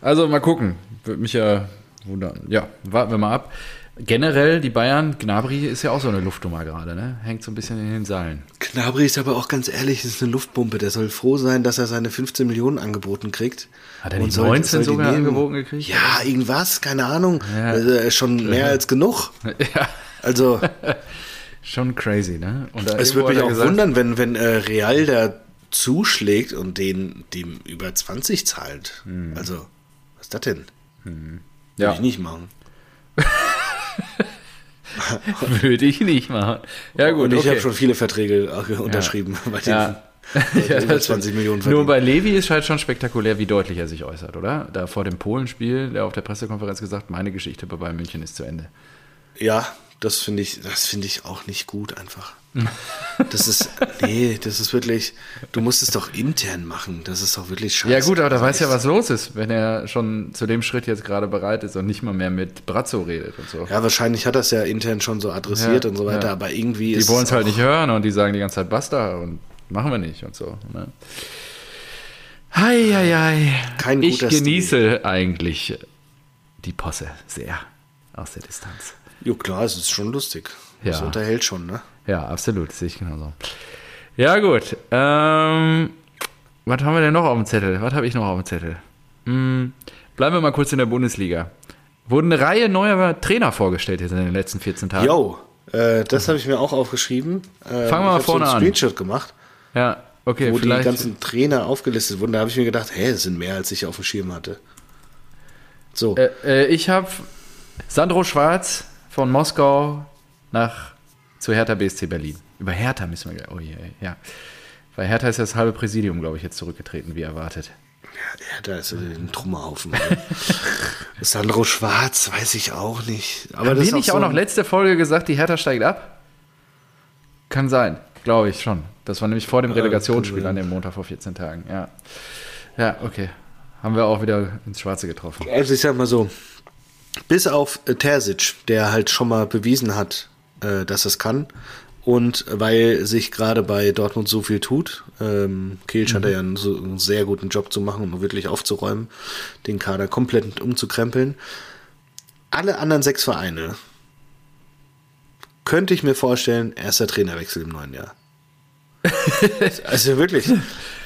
Also mal gucken. Würde mich ja wundern. Ja, warten wir mal ab. Generell, die Bayern, Gnabry ist ja auch so eine Luftnummer gerade, ne? Hängt so ein bisschen in den Seilen. Knabri ist aber auch ganz ehrlich, ist eine Luftpumpe. Der soll froh sein, dass er seine 15 Millionen angeboten kriegt. Hat er Und nicht soll- 19 soll die sogar angeboten gekriegt? Ja, irgendwas, keine Ahnung. Ja. Äh, schon mehr als genug. ja, Also, schon crazy, ne? Es würde mich auch gesagt- wundern, wenn, wenn äh, Real da zuschlägt und den dem über 20 zahlt. Hm. Also, was ist das denn? Ja. Würde ich nicht machen. Würde ich nicht machen. Ja, gut, und ich okay. habe schon viele Verträge äh, unterschrieben bei denen. Ja. Ja, über das 20 Millionen Nur bei Levi ist halt schon spektakulär, wie deutlich er sich äußert, oder? Da vor dem Polenspiel, der auf der Pressekonferenz gesagt, meine Geschichte bei Bayern München ist zu Ende. Ja, das finde ich, das finde ich auch nicht gut einfach. Das ist, nee, das ist wirklich, du musst es doch intern machen. Das ist doch wirklich scheiße. Ja gut, aber da weiß ja, was los ist, wenn er schon zu dem Schritt jetzt gerade bereit ist und nicht mal mehr mit Brazzo redet und so. Ja, wahrscheinlich hat das ja intern schon so adressiert Ja, und so weiter, ja. aber irgendwie Die ist wollen es halt nicht hören und die sagen die ganze Zeit basta und machen wir nicht und so. Ne? Hei, hei, hei. Kein ich genieße eigentlich die Posse sehr aus der Distanz. Jo, klar, es ist schon lustig. Das Ja. unterhält schon, ne? Ja, absolut, sehe ich genauso. Ja, gut. Ähm, was haben wir denn noch auf dem Zettel? Was habe ich noch auf dem Zettel? Hm, bleiben wir mal kurz in der Bundesliga. Wurden eine Reihe neuer Trainer vorgestellt jetzt in den letzten 14 Tagen. Yo, äh, das habe ich mir auch aufgeschrieben. Ähm, Fangen wir mal vorne so an. einen Screenshot gemacht, Ja, okay, wo die vielleicht. ganzen Trainer aufgelistet wurden. Da habe ich mir gedacht, hä, das sind mehr, als ich auf dem Schirm hatte. So, Äh, äh, ich habe Sandro Schwarz von Moskau nach zu Hertha BSC Berlin. Über Hertha müssen wir. Oh je, ja. Weil Hertha ist ja das halbe Präsidium, glaube ich, jetzt zurückgetreten, wie erwartet. ja, da ist ein Trümmerhaufen. Sandro Schwarz, weiß ich auch nicht. Aber Haben das wir ist auch nicht so auch noch letzte Folge gesagt, die Hertha steigt ab? Kann sein, glaube ich schon. Das war nämlich vor dem Relegationsspiel kann an dem Montag vor 14 Tagen. Ja, ja okay. Haben wir auch wieder ins Schwarze getroffen. Also ich sag mal so, bis auf äh, Terzic, der halt schon mal bewiesen hat, äh, dass es kann. Und weil sich gerade bei Dortmund so viel tut, ähm, Kiel scheint Mhm. ja einen, so, einen sehr guten Job zu machen, um wirklich aufzuräumen, den Kader komplett umzukrempeln. Alle anderen sechs Vereine könnte ich mir vorstellen, erster Trainerwechsel im neuen Jahr. also wirklich.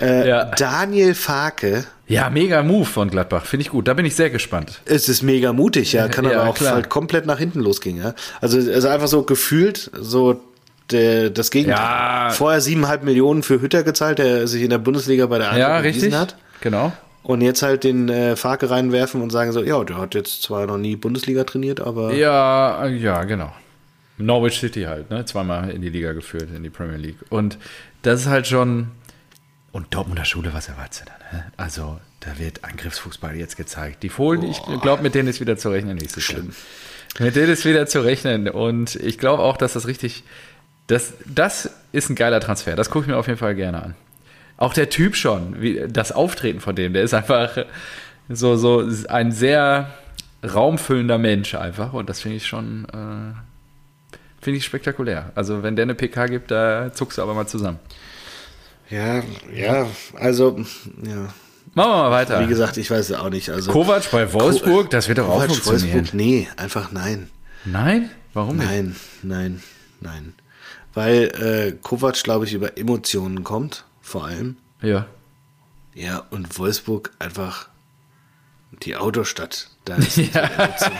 Äh, Ja. Daniel Farke Ja, mega Move von Gladbach. Finde ich gut. Da bin ich sehr gespannt. Es ist mega mutig, ja, kann Ja, aber auch klar. halt komplett nach hinten losgehen, ja. Also, also einfach so gefühlt, so der, das Gegenteil. Ja. Vorher siebeneinhalb Millionen für Hütter gezahlt, der sich in der Bundesliga bei der Ja, Eintracht bewiesen richtig. hat. Genau. Und jetzt halt den äh, Farke reinwerfen und sagen so, ja, der hat jetzt zwar noch nie Bundesliga trainiert, aber Ja, ja, genau. Norwich City halt, ne? Zweimal in die Liga geführt, in die Premier League. Und das ist halt schon. Und Dortmunder Schule, was erwartest du da? Ne? Also, da wird Angriffsfußball jetzt gezeigt. Die Fohlen, ich glaube, mit denen ist wieder zu rechnen nächstes Jahr. Mit denen ist wieder zu rechnen. Und ich glaube auch, dass das richtig. Das, das ist ein geiler Transfer. Das gucke ich mir auf jeden Fall gerne an. Auch der Typ schon, wie, das Auftreten von dem, der ist einfach so, so ein sehr raumfüllender Mensch einfach. Und das finde ich schon, äh, finde ich spektakulär. Also wenn der eine PK gibt, da zuckst du aber mal zusammen. ja, ja, also, ja. Machen wir mal weiter. Wie gesagt, ich weiß es auch nicht. Also, Kovac bei Wolfsburg, das wird doch auch Kovac, funktionieren. Wolfsburg, nee, einfach nein. Nein? Warum nicht? Nein, nein, nein. Weil äh, Kovac, glaube ich, über Emotionen kommt, vor allem. Ja. Ja, und Wolfsburg einfach die Autostadt. Da ist Emotion.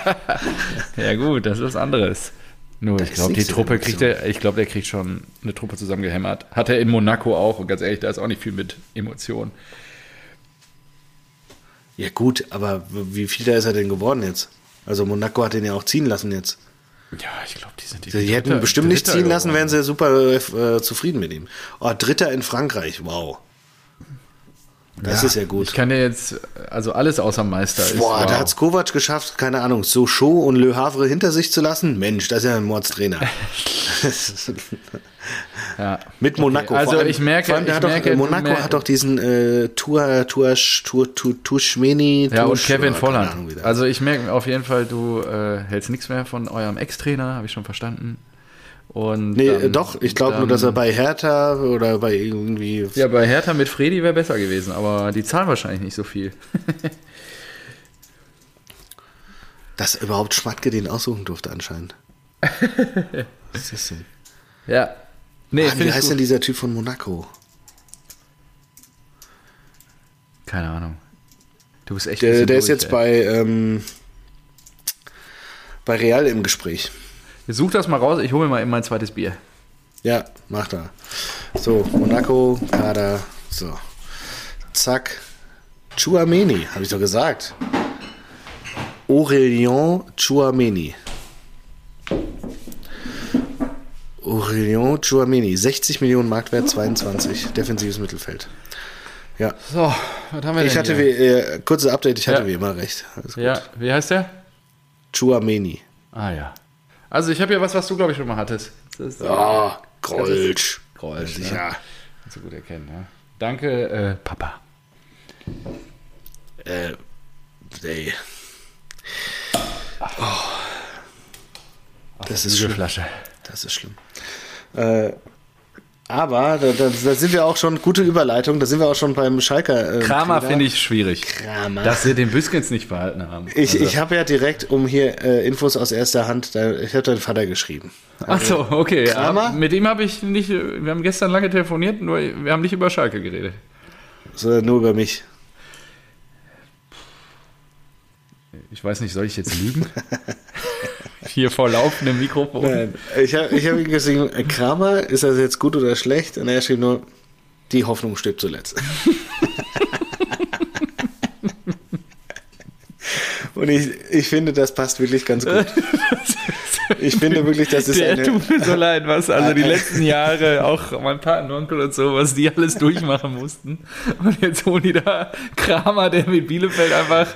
Ja gut, das ist was anderes. Nur ich glaube, die Truppe kriegt er, ich glaube, der kriegt schon eine Truppe zusammengehämmert. Hat er in Monaco auch und ganz ehrlich, da ist auch nicht viel mit Emotionen. ja gut, aber wie viel da ist er denn geworden jetzt? Also Monaco hat den ja auch ziehen lassen jetzt. Ja, ich glaube, die sind die Die hätten ihn Dritter- bestimmt nicht ziehen lassen, wären geworden. sie super äh, zufrieden mit ihm. Oh, Dritter in Frankreich, wow. Das ist ja gut. Ich kann dir jetzt, also alles außer Meister ist. Boah, wow. da hat's Kovac geschafft, keine Ahnung, Sochaux und Le Havre hinter sich zu lassen. Mensch, das ist ja ein Mordstrainer. ja. Mit Monaco. also Vor allem- ich merke- allem, ich hat doch, merke, du Monaco mer- hat doch diesen äh, Tour, Tour, Tour, Tour, Tuschmeni. Ja, und Kevin Ahnung, Volland. Also ich merke auf jeden Fall, du äh, hältst nichts mehr von eurem Ex-Trainer, habe ich schon verstanden. Und Nee, dann- doch, ich glaube nur, dass er bei Hertha oder bei irgendwie. Ja, bei Hertha mit Fredi wäre besser gewesen, aber die zahlen wahrscheinlich nicht so viel. Dass überhaupt Schmatke den aussuchen durfte, anscheinend. Was ist das denn? Ja. Nee, Mann, finde wie heißt gut. denn dieser Typ von Monaco? Keine Ahnung. Du bist echt Der, der ist jetzt ey. bei, ähm, bei Real im Gespräch. Such das mal raus, ich hole mir mal eben mein zweites Bier. Ja, macht er. So, Monaco, Kader, so. Zack. Chouameni, habe ich doch gesagt. Aurélien Chouameni. Aurélien Chouameni, 60 Millionen Marktwert, 22, defensives Mittelfeld. Ja, So, was haben wir ich hatte, wie, äh, kurzes Update, ich hatte Ja. wie immer recht. Ja, wie heißt der? Chouameni. Ah ja. Also ich habe ja was, was du glaube ich schon mal hattest. Das ist, Ja, Grolsch. Grolsch, Ja. ja. So gut erkennen, ne? Danke, äh, Papa. Äh, ey. Ach, Das ist schlimm. Flasche. Das ist schlimm. Äh, aber da, da, da sind wir auch schon, gute Überleitung, da sind wir auch schon beim Schalker. Äh, Kramer finde ich schwierig. Kramer. Dass sie den Büskens nicht verhalten haben. Ich, Also- ich habe ja direkt, um hier äh, Infos aus erster Hand, da, ich habe deinen Vater geschrieben. Ach so, okay. Kramer? Aber Mit ihm habe ich nicht, wir haben gestern lange telefoniert, nur wir haben nicht über Schalke geredet. So, nur über mich. Ich weiß nicht, soll ich jetzt lügen? Hier vor laufendem Mikrofon. Nein, ich habe ich hab ihm geschrieben, äh, Kramer, ist das jetzt gut oder schlecht? Und er schrieb nur, die Hoffnung stirbt zuletzt. Und ich, ich finde, das passt wirklich ganz gut. Ich finde wirklich, das ist Der eine, tut mir so leid, was also die letzten Jahre, auch mein Patenonkel und so, was die alles durchmachen mussten. Und jetzt holen die da Kramer, der mit Bielefeld einfach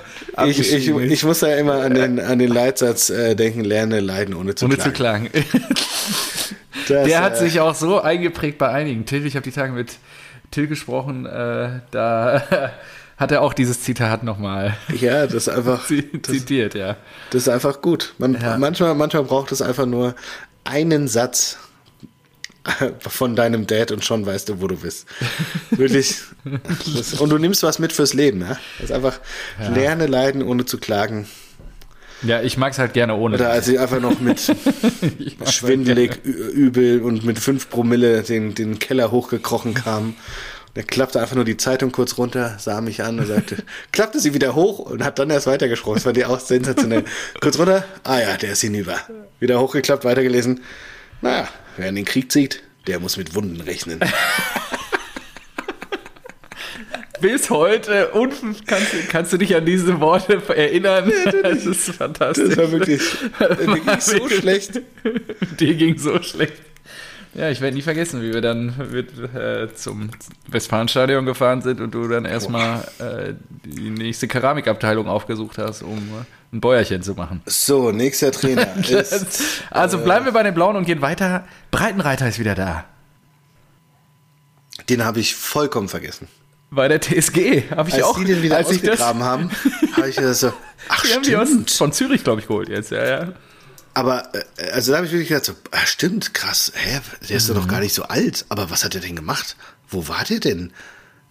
ich, ich, ich muss da immer an den, an den Leitsatz äh, denken, lerne, leiden, ohne zu ohne zu klagen. klagen. Das, Der hat äh, sich auch so eingeprägt bei einigen. Till, ich habe die Tage mit Till gesprochen, äh, da hat er auch dieses Zitat nochmal Ja, das ist einfach, das, zitiert, ja. das ist einfach gut. Man, Ja. manchmal, manchmal braucht es einfach nur einen Satz von deinem Dad und schon weißt du, wo du bist. Wirklich. Das, und du nimmst was mit fürs Leben. Ja? Das ist einfach lerne, leiden, ohne zu klagen. Ja, ich mag es halt gerne ohne. Oder als ich einfach noch mit halt schwindelig, ü- übel und mit 5 Promille den, den Keller hochgekrochen kam. Der klappte einfach nur die Zeitung kurz runter, sah mich an und sagte, klappte sie wieder hoch und hat dann erst weitergesprochen. Das war die auch sensationell. kurz runter, ah ja, der ist hinüber. Wieder hochgeklappt, weitergelesen. Naja, wer in den Krieg zieht, der muss mit Wunden rechnen. Bis heute und kannst, kannst du dich an diese Worte erinnern? Das ist fantastisch. Das war wirklich, mir ging so schlecht. Dir ging so schlecht. Ja, ich werde nie vergessen, wie wir dann mit, äh, zum Westfalenstadion gefahren sind und du dann erstmal äh, die nächste Keramikabteilung aufgesucht hast, um äh, ein Bäuerchen zu machen. So, nächster Trainer ist Also bleiben wir bei den Blauen und gehen weiter. Breitenreiter ist wieder da. Den habe ich vollkommen vergessen. Bei der TSG habe ich Als auch. die den wieder als ich das, ausgegraben haben, habe ich das so, ach die haben die aus, stimmt. von Zürich, glaube ich, geholt jetzt. Ja, ja. Aber, äh, also da habe ich wirklich gedacht, so, ah, stimmt, krass, hä, der ist doch noch gar nicht so alt. Aber was hat er denn gemacht? Wo war der denn?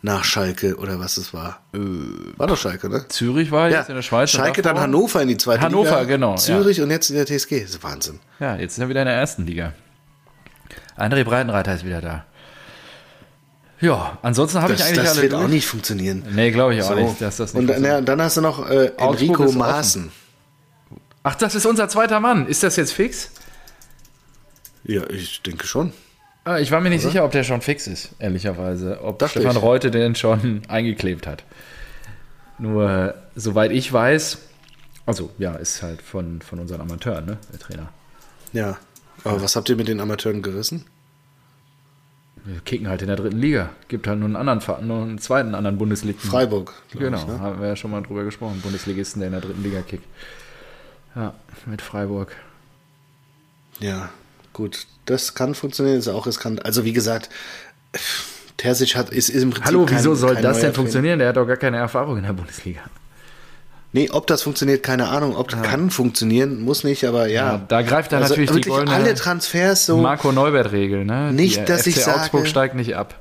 Nach Schalke oder was es war? war doch Schalke, ne? Zürich war jetzt in der Schweiz. Schalke, dann Hannover in die zweite Hannover, Liga. genau, ja. Zürich und jetzt in der TSG. Das ist Wahnsinn. Ja, jetzt sind wir wieder in der ersten Liga. André Breitenreiter ist wieder da. Ja, ansonsten habe ich Das, eigentlich das alle wird durch. auch nicht funktionieren. Nee, glaube ich auch So. nicht, dass das nicht und dann, ja, dann hast du noch äh, Enrico. Maaßen. Ach, das ist unser zweiter Mann. Ist das jetzt fix? Ja, ich denke schon. Ah, ich war mir nicht sicher, ob der schon fix ist, ehrlicherweise. Ob Dachte Stefan ich. Reute den schon eingeklebt hat. Nur, soweit ich weiß, also ja, ist halt von, von unseren Amateuren, ne, der Trainer. Ja. Aber was habt ihr mit den Amateuren gerissen? Wir kicken halt in der dritten Liga. Gibt halt nur einen anderen, nur einen zweiten anderen Bundesligisten. Freiburg. Genau, Ich, ne? haben wir ja schon mal drüber gesprochen. Bundesligisten, der in der dritten Liga kickt. Ja, mit Freiburg. Ja, gut. Das kann funktionieren, ist auch riskant. Also wie gesagt, Terzic hat, ist, ist im Prinzip Hallo, kein- wieso soll kein das denn funktionieren? Der hat doch gar keine Erfahrung in der Bundesliga. Nee, ob das funktioniert, keine Ahnung. Ob das kann funktionieren, muss nicht, aber ja. Ja, da greift dann also natürlich die goldene alle Transfers so. Marco Neubert-Regel, ne? Nicht, Die dass ich FC Augsburg sage- steigt nicht ab.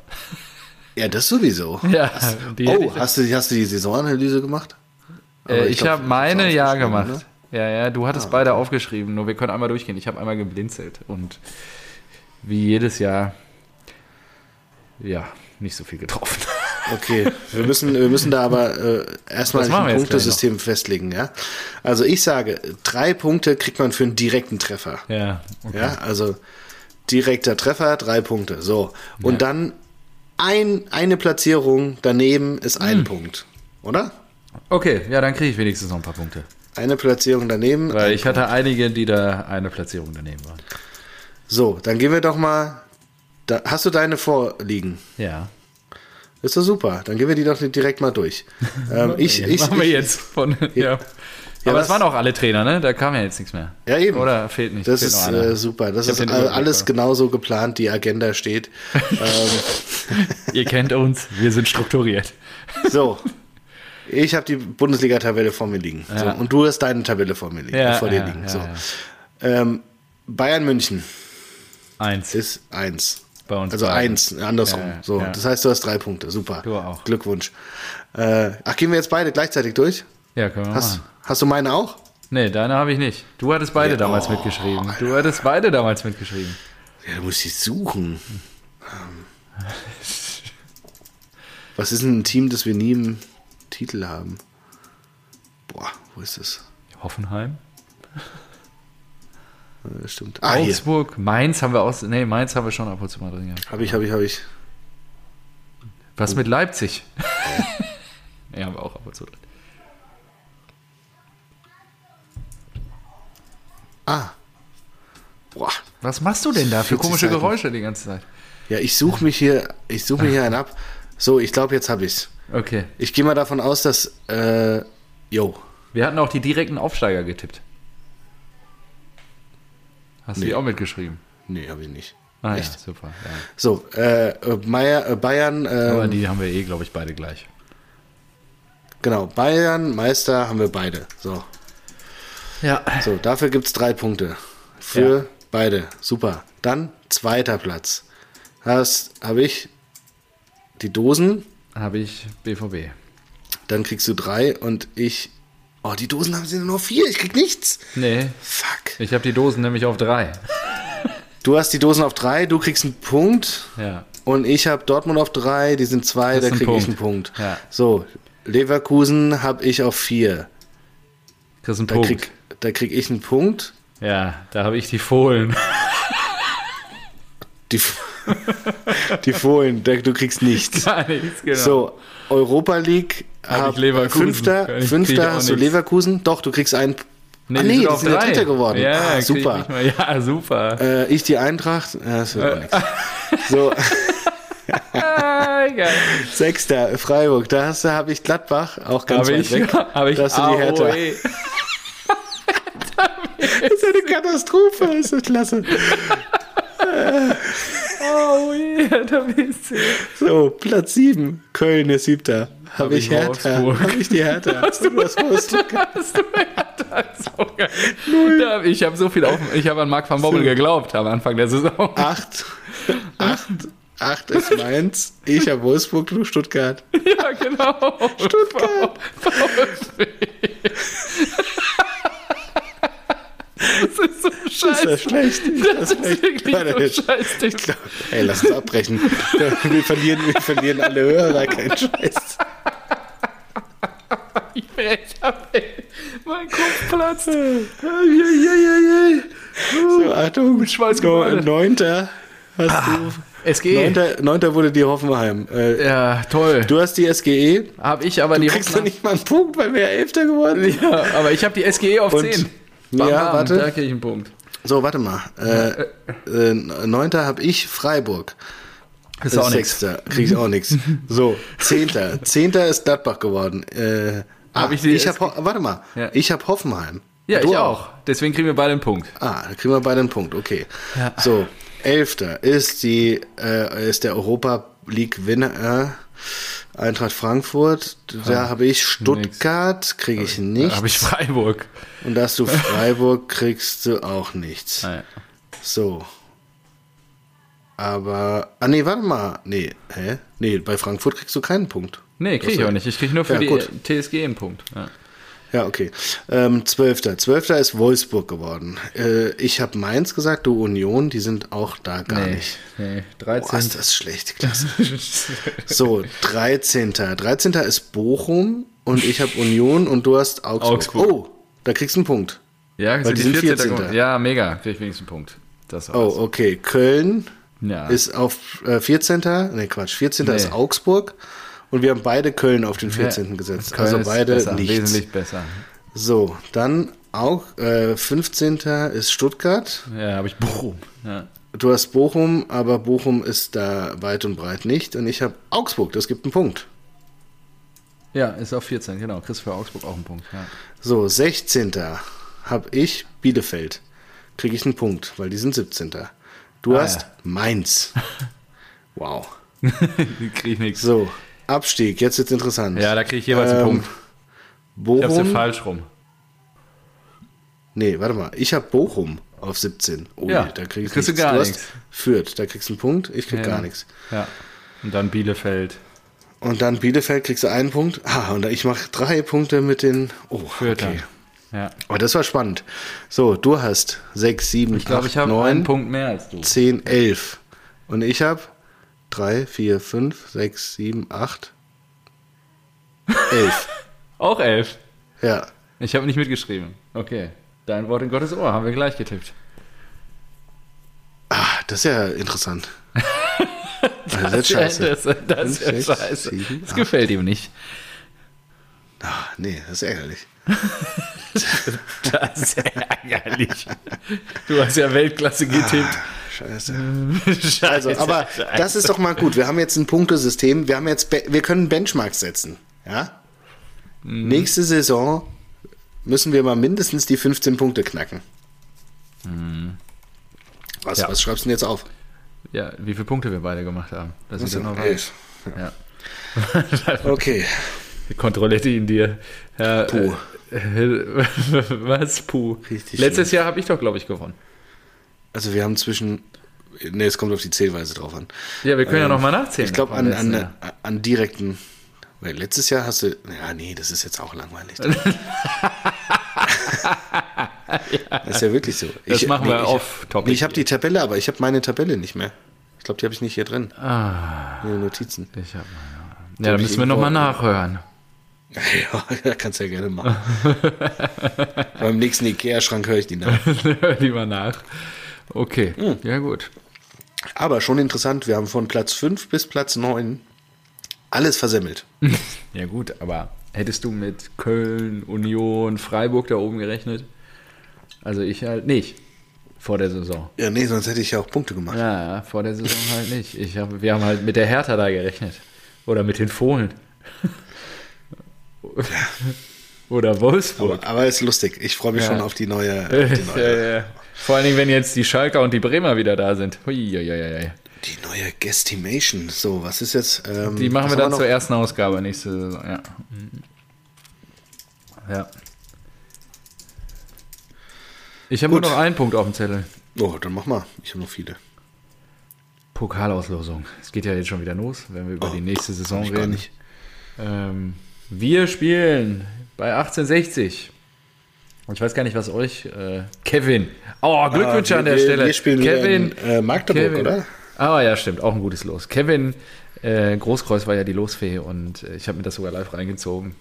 Ja, das sowieso. Ja, Oh, ich- hast du, hast du die Saisonanalyse gemacht? Äh, ich glaub, habe meine ja gemacht. ne? Ja, ja, du hattest beide aufgeschrieben, nur wir können einmal durchgehen. Ich habe einmal geblinzelt und wie jedes Jahr, ja, nicht so viel getroffen. Okay, wir müssen, wir müssen da aber äh, erstmal ein Punktesystem festlegen, ja. Also ich sage, drei Punkte kriegt man für einen direkten Treffer. Ja, okay. Ja, also direkter Treffer, drei Punkte. So. Und dann ein, eine Platzierung daneben ist ein Hm. Punkt. Oder? Okay, ja, dann kriege ich wenigstens noch ein paar Punkte. Eine Platzierung daneben. Weil ich hatte einige, die da eine Platzierung daneben waren. So, dann gehen wir doch mal. Da, hast du deine vorliegen? Ja. Ist doch super. Dann gehen wir die doch direkt mal durch. Ähm, ich, ich, Machen wir jetzt von. Ja. Aber was- es waren auch alle Trainer, ne? Da kam ja jetzt nichts mehr. Ja, eben. Oder fehlt nicht? Das fehlt ist äh, super. Das Ich ist alles genauso geplant. Die Agenda steht. ähm, Ihr kennt uns, wir sind strukturiert. so. Ich habe die Bundesliga-Tabelle vor mir liegen. So, und du hast deine Tabelle vor mir liegen. Ja, vor dir ja, liegen. ja, so. ja. Ähm, Bayern München Eins. ist eins. Bei uns Also beiden. eins, andersrum. Ja, ja, so, ja. das heißt, du hast drei Punkte. Super. Du auch. Glückwunsch. Äh, ach, gehen wir jetzt beide gleichzeitig durch? Ja, können wir Hast, machen. hast du meine auch? Nee, deine habe ich nicht. Du hattest beide Ja, damals oh, mitgeschrieben. Du hattest beide damals mitgeschrieben. Ja, du musst dich suchen. Was ist denn ein Team, das wir nie im Titel haben? Boah, wo ist das? Hoffenheim. Stimmt. Ah, hier. Augsburg. Mainz haben wir aus. Nee, Mainz haben wir schon ab und zu mal drin gehabt. Hab ich, hab ich, hab ich. Was mit Leipzig? ja, haben wir auch ab und zu drin. Ah. Boah. Was machst du denn da für 40 komische. Geräusche die ganze Zeit? Ja, ich suche mich hier, ich suche mir hier einen ab. So, ich glaube, jetzt habe ich's. Okay. Ich gehe mal davon aus, dass, äh, yo. Wir hatten auch die direkten Aufsteiger getippt. Hast du Nee. die auch mitgeschrieben? Nee, habe ich nicht. Ah, Echt? ja, super. Ja. So, äh, äh, Meier, äh, Bayern, Aber äh, die haben wir eh, glaube ich, beide gleich. genau, Bayern, Meister haben wir beide. So, Ja. so dafür gibt's drei Punkte. Für Ja. beide. Super. Dann zweiter Platz. Hast, habe ich die Dosen, Habe ich BVB. dann kriegst du drei und ich, oh, die Dosen haben sie nur vier, ich krieg nichts. Nee, Fuck. ich habe die Dosen nämlich auf drei. Du hast die Dosen auf drei, du kriegst einen Punkt. Ja. Und ich habe Dortmund auf drei, die sind zwei, da kriege ich einen Punkt. Ja. So, Leverkusen habe ich auf vier. Kriegst einen Da Punkt. krieg, da krieg ich einen Punkt. Ja, da habe ich die Fohlen. Die, die Fohlen, du kriegst nichts. Gar nichts, genau. So, Europa League, Hab hab, ich Leverkusen. Fünfter, ich- ich Fünfter hast du. Leverkusen. Doch, du kriegst einen. Nee, ah, nee, sind die auf sind der. Dritte geworden. Ja, ah, ich super. mal- Ja, super. Äh, ich die Eintracht. Ja, das wird auch nichts. So. Sechster, Freiburg. Da hast du, habe ich Gladbach, auch ganz Habe weit ich, weg. hab ich Da hast du die Hertha. AOE. Das ist eine Katastrophe, das ist klasse. AOE, Hertha BSC. So, Platz 7. Köln ist siebter. Habe Hab ich Hertha. Wolfsburg. Habe ich die Hertha. Hast du das Wolfsburg? Hast du Hertha? So geil. Da- Ich habe so viel auf, ich habe an Marc van Bommel geglaubt am Anfang der Saison. Acht. Acht. Acht ist Mainz. Ich habe Wolfsburg, du Stuttgart. Ja, genau. Stuttgart. VfB. Das ist so Ist das scheiße. schlecht? Ist Das ist wirklich Warte, so scheiße. Ey, lass uns abbrechen. Wir verlieren, wir verlieren alle Hörer, kein Scheiß. Ich brech ab, ey. Mein Kopf platzt. So, Achtung. Mit Schweiß No. Neunter hast Ah, du. SGE. Neunter, neunter wurde die Hoffenheim. Äh, Ja, toll. Du hast die SGE. Habe ich aber Du die kriegst doch Hoffnung. nicht mal einen Punkt, weil wir ja Elfter geworden sind. Ja, aber ich habe die SGE auf Und- 10. Ja, warte. Da kriege ich einen Punkt. So, warte mal. Äh, äh, Neunter habe ich Freiburg. Ist auch nichts. Sechster, krieg ich auch nichts. So, Zehnter. Zehnter ist Gladbach geworden. Äh, Hab ah, ich ich hab, warte mal, Ja. ich habe Hoffenheim. Ja, Du ich auch. Deswegen kriegen wir beide einen Punkt. Ah, da kriegen wir beide einen Punkt, okay. Ja. So, Elfter ist die, äh, ist der Europa League Winner äh, Eintracht Frankfurt. Da habe ich Stuttgart, kriege ich Da nichts. habe ich Freiburg. Und da hast du Freiburg, kriegst du auch nichts. Naja. So. Aber, ah nee, warte mal. Nee, hä? Nee, bei Frankfurt kriegst du keinen Punkt. Nee, kriege ich auch nicht. Ich kriege nur für Ja, die gut. TSG einen Punkt. Ja. Ja, okay. Ähm, Zwölfter. Zwölfter ist Wolfsburg geworden. Äh, ich habe Mainz gesagt, du Union, die sind auch da gar nee, nicht. nee. Boah, 13. ist das schlecht, klasse. So, 13. 13. ist Bochum und ich habe Union und du hast Augsburg. Augsburg. Oh, da kriegst du einen Punkt. ja, Weil sind die sind 14. 14. geworden. Ja, mega. Kriege ich wenigstens einen Punkt. Das Oh, war's. okay. Köln Ja. ist auf äh, 14. Nee, Quatsch. 14. Nee. ist Augsburg. Und wir haben beide Köln auf den 14. gesetzt. Köln also beide besser, nichts. wesentlich besser. So, dann auch äh, 15. ist Stuttgart. Ja, habe ich Bochum. Ja. Du hast Bochum, aber Bochum ist da weit und breit nicht. Und ich habe Augsburg, das gibt einen Punkt. Ja, ist auf 14, genau. Chris für Augsburg auch einen Punkt. Ja. So, 16. habe ich Bielefeld. Kriege ich einen Punkt, weil die sind 17. Du Ah, hast ja. Mainz. Wow. krieg ich nichts. So, Abstieg, jetzt wird's interessant. Ja, da kriege ich jeweils einen Ähm, Punkt. Ich hab's ja Bochum. falsch rum. Nee, warte mal. Ich habe Bochum auf 17. Oh, Ja, nee, da krieg kriegst du nichts. gar hast nichts. Fürth, da kriegst du einen Punkt. Ich krieg Ja. gar nichts. Ja. Und dann Bielefeld. Und dann Bielefeld kriegst du einen Punkt. Ah, und ich mache drei Punkte mit den. Oh, Fürth okay. Ja. Aber das war spannend. So, du hast 6, 7, Ich glaube, 8, ich habe 9, einen Punkt mehr als du. 10, 11. Und ich habe 3, 4, 5, 6, 7, 8, 11. Auch elf. ja. Ich habe nicht mitgeschrieben. Okay. Dein Wort in Gottes Ohr haben wir gleich getippt. Ah, das ist ja interessant. Also das ist scheiße. Das, das, das ist Fünf, ja scheiße. sieben, Das gefällt ihm nicht. Ah, nee, das ist ärgerlich. Das ist ärgerlich. Du hast ja Weltklasse getippt. Scheiße. Scheiße, Also, aber Scheiße. das ist doch mal gut. Wir haben jetzt ein Punktesystem. Wir haben jetzt, Be- wir können Benchmarks setzen. Ja? Mhm. Nächste Saison müssen wir mal mindestens die 15 Punkte knacken. Was, Mhm. Ja. was schreibst du denn jetzt auf? Ja, wie viele Punkte wir beide gemacht haben. Das ist Also, ja noch elf. Ja. Okay. Die Kontrollette in dir. Herr, Puh. Äh, was? Puh. Richtig Letztes Jahr habe ich doch, glaube ich, gewonnen. Also wir haben zwischen. Ne, es kommt auf die Zählweise drauf an. Ja, wir können ja noch mal nachzählen. Ich glaube an, an, an direkten. Weil letztes Jahr hast du. Ja, nee, das ist jetzt auch langweilig. Das ist ja wirklich so. Das machen wir ich, off topic Nee, ich habe die Tabelle, aber ich habe meine Tabelle nicht mehr. Ich glaube, die habe ich nicht hier drin. Ah, In den Notizen. ich habe. Ja, dann ich müssen wir noch mal irgendwo- nachhören. Ja, kannst ja gerne machen. Beim nächsten Ikea-Schrank höre ich die nach. Hör lieber nach. Okay, Hm. ja gut. Aber schon interessant, wir haben von Platz 5 bis Platz 9 alles versemmelt. Ja gut, aber hättest du mit Köln, Union, Freiburg da oben gerechnet? Also ich halt nicht. Vor der Saison. Ja, nee, sonst hätte ich ja auch Punkte gemacht. Ja, vor der Saison halt nicht. Ich hab, wir haben halt mit der Hertha da gerechnet. Oder mit den Fohlen. Oder Wolfsburg. Aber, aber ist lustig. Ich freue mich Ja. schon auf die neue. Auf die, neue Äh, Vor allen Dingen, wenn jetzt die Schalker und die Bremer wieder da sind. Huiuiui. die neue Guestimation. So, was ist jetzt? Ähm, Die machen wir dann haben zur ersten Ausgabe nächste Saison, ja. Ja. Ich habe nur noch einen Punkt auf dem Zettel. Oh, dann mach mal. Ich habe noch viele. Pokalauslosung. Es geht ja jetzt schon wieder los, wenn wir über Oh, die nächste Saison reden. Ähm, wir spielen bei 1860. Und ich weiß gar nicht, was euch. Äh, Kevin. Oh, Glückwünsche Ah, an wir- der wir- Stelle. wir spielen wieder in, äh, Magdeburg, Kevin. oder? Ah, ja, stimmt. Auch ein gutes Los. Kevin äh, Großkreuz war ja die Losfee und äh, ich habe mir das sogar live reingezogen.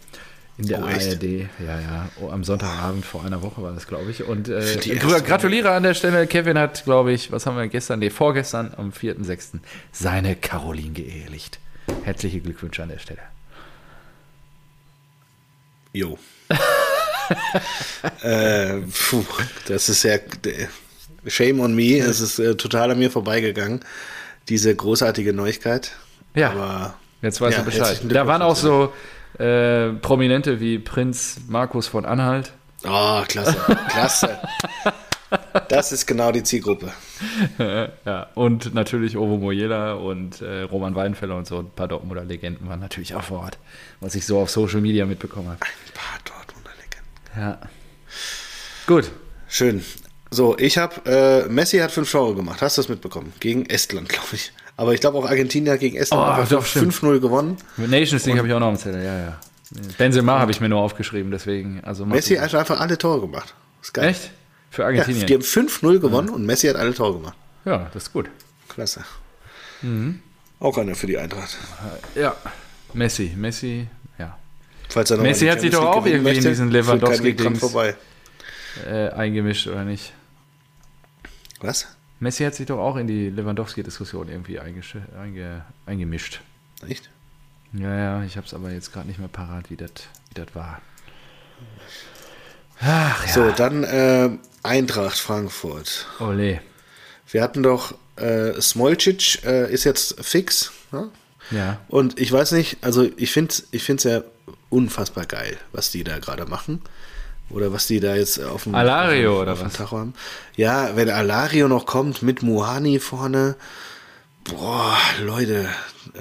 In der Oh? ARD. Ja, ja. Oh, am Sonntagabend vor einer Woche war das, glaube ich. Und äh, gratuliere an der Stelle. Kevin hat, glaube ich, was haben wir gestern? Nee, vorgestern, am 4.6. seine Caroline geehelicht. Herzliche Glückwünsche an der Stelle. Jo. äh, puh, das ist ja. Shame on me. Es ist äh, total an mir vorbeigegangen. Diese großartige Neuigkeit. Ja. Aber Jetzt weißt Ja, du Bescheid. Da waren auch so äh, Prominente wie Prinz Markus von Anhalt. Oh, klasse, klasse. Das ist genau die Zielgruppe. Ja, und natürlich Ovo Mojela und äh, Roman Weidenfeller und so ein paar Dortmunder Legenden waren natürlich auch vor Ort, was ich so auf Social Media mitbekommen habe. Ein paar Dortmunder. Ja. Gut. Schön. So, ich habe, äh, Messi hat fünf Tore gemacht. Hast du das mitbekommen? Gegen Estland, glaube ich. Aber ich glaube auch Argentinien hat gegen Estland Oh, einfach doch, stimmt. 5-0 gewonnen. Mit Nations League habe ich auch noch am Zettel, ja, ja. Benzema habe ich mir nur aufgeschrieben, deswegen. Also Messi hat einfach alle Tore gemacht. Ist geil. Echt? Für Ja, Argentinien? die haben 5-0 gewonnen und Messi hat alle Tore gemacht. Ja, das ist gut. Klasse. Mhm. Auch einer für die Eintracht. Ja. Messi, Messi, ja. Falls er noch Messi hat sich doch auch irgendwie in diesen Lewandowski-Dings. Äh, eingemischt oder nicht? Was? Messi hat sich doch auch in die Lewandowski-Diskussion irgendwie einge eingemischt. Echt? Ja, ja, ich habe es aber jetzt gerade nicht mehr parat, wie das wie war. Ach ja. So, dann äh, Eintracht Frankfurt. Ole. Wir hatten doch äh, Smolcic äh, ist jetzt fix. Ja? Ja. Und ich weiß nicht, also ich finde es ich find's ja unfassbar geil, was die da gerade machen. Oder was die da jetzt auf dem, Alario auf oder auf was? Tacho haben. Ja, wenn Alario noch kommt mit Muhani vorne. Boah, Leute.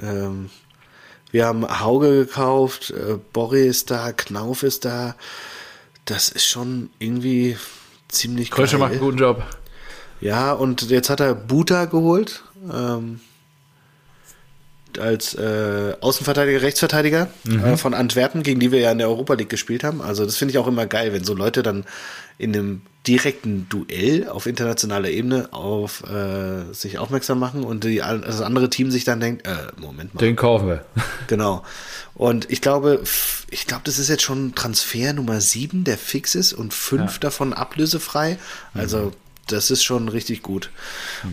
Ähm, wir haben Hauge gekauft, äh, Borri ist da, Knauf ist da. Das ist schon irgendwie ziemlich Krösche geil. macht einen guten Job. Ja, und jetzt hat er Buta geholt. Ähm, als äh, Außenverteidiger, Rechtsverteidiger äh, von Antwerpen, gegen die wir ja in der Europa League gespielt haben. Also das finde ich auch immer geil, wenn so Leute dann in einem direkten Duell auf internationaler Ebene auf äh, sich aufmerksam machen und die, das andere Team sich dann denkt, äh, Moment mal. Den kaufen wir. Genau. Und ich glaube, ich glaube, das ist jetzt schon Transfer Nummer sieben, der fix ist und fünf davon ablösefrei. Also das ist schon richtig gut.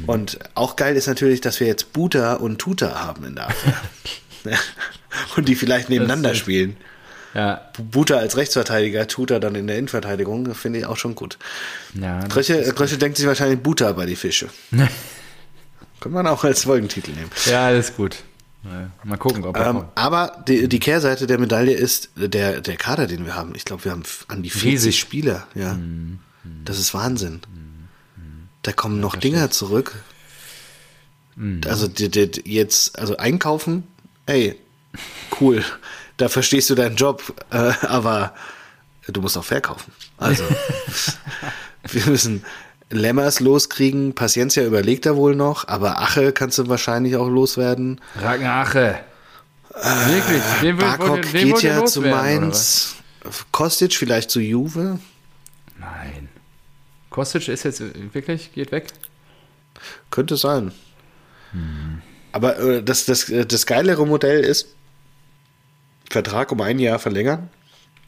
Und auch geil ist natürlich, dass wir jetzt Buta und Tuta haben in der Abwehr. und die vielleicht nebeneinander spielen. Ja. Buta als Rechtsverteidiger, Tuta dann in der Innenverteidigung, finde ich auch schon gut. ja Kröche, Kröche denkt sich wahrscheinlich Buta bei die Fische. Kann man auch als Folgentitel nehmen. ja, ist gut. Mal gucken, ob er Ähm, aber die, die Kehrseite der Medaille ist der, der Kader, den wir haben. Ich glaube, wir haben an die 40 Riesig. Spieler. Ja. Das ist Wahnsinn. Da kommen noch Dinger zurück. Also die, die, jetzt, also einkaufen, ey, cool. Da verstehst du deinen Job, äh, aber du musst auch verkaufen. Also wir müssen Lemmers loskriegen. Paciencia überlegt er wohl noch, aber Ache kannst du wahrscheinlich auch loswerden. Ragnache. Wirklich? Den Barkok geht ja zu Mainz. Kostic vielleicht zu Juve. Nein. Kostic ist jetzt wirklich, geht weg? Könnte sein. Aber äh, das, das, äh, das geilere Modell ist, Vertrag um ein Jahr verlängern.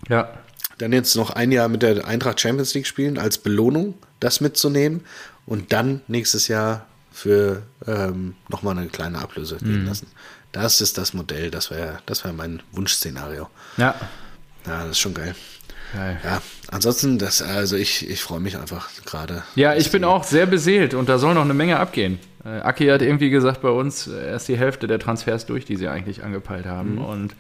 Ja. Dann jetzt noch ein Jahr mit der Eintracht Champions League spielen, als Belohnung das mitzunehmen. Und dann nächstes Jahr für ähm, nochmal eine kleine Ablöse gehen lassen. Das ist das Modell, das wäre das wär mein Wunschszenario. Ja. Ja, das ist schon geil. Geil. Ja, ansonsten, das, also ich, ich freue mich einfach gerade. Ja, ich bin auch sehr beseelt und da soll noch eine Menge abgehen. Äh, Aki hat irgendwie gesagt, bei uns äh, erst die Hälfte der Transfers durch, die sie eigentlich angepeilt haben. Und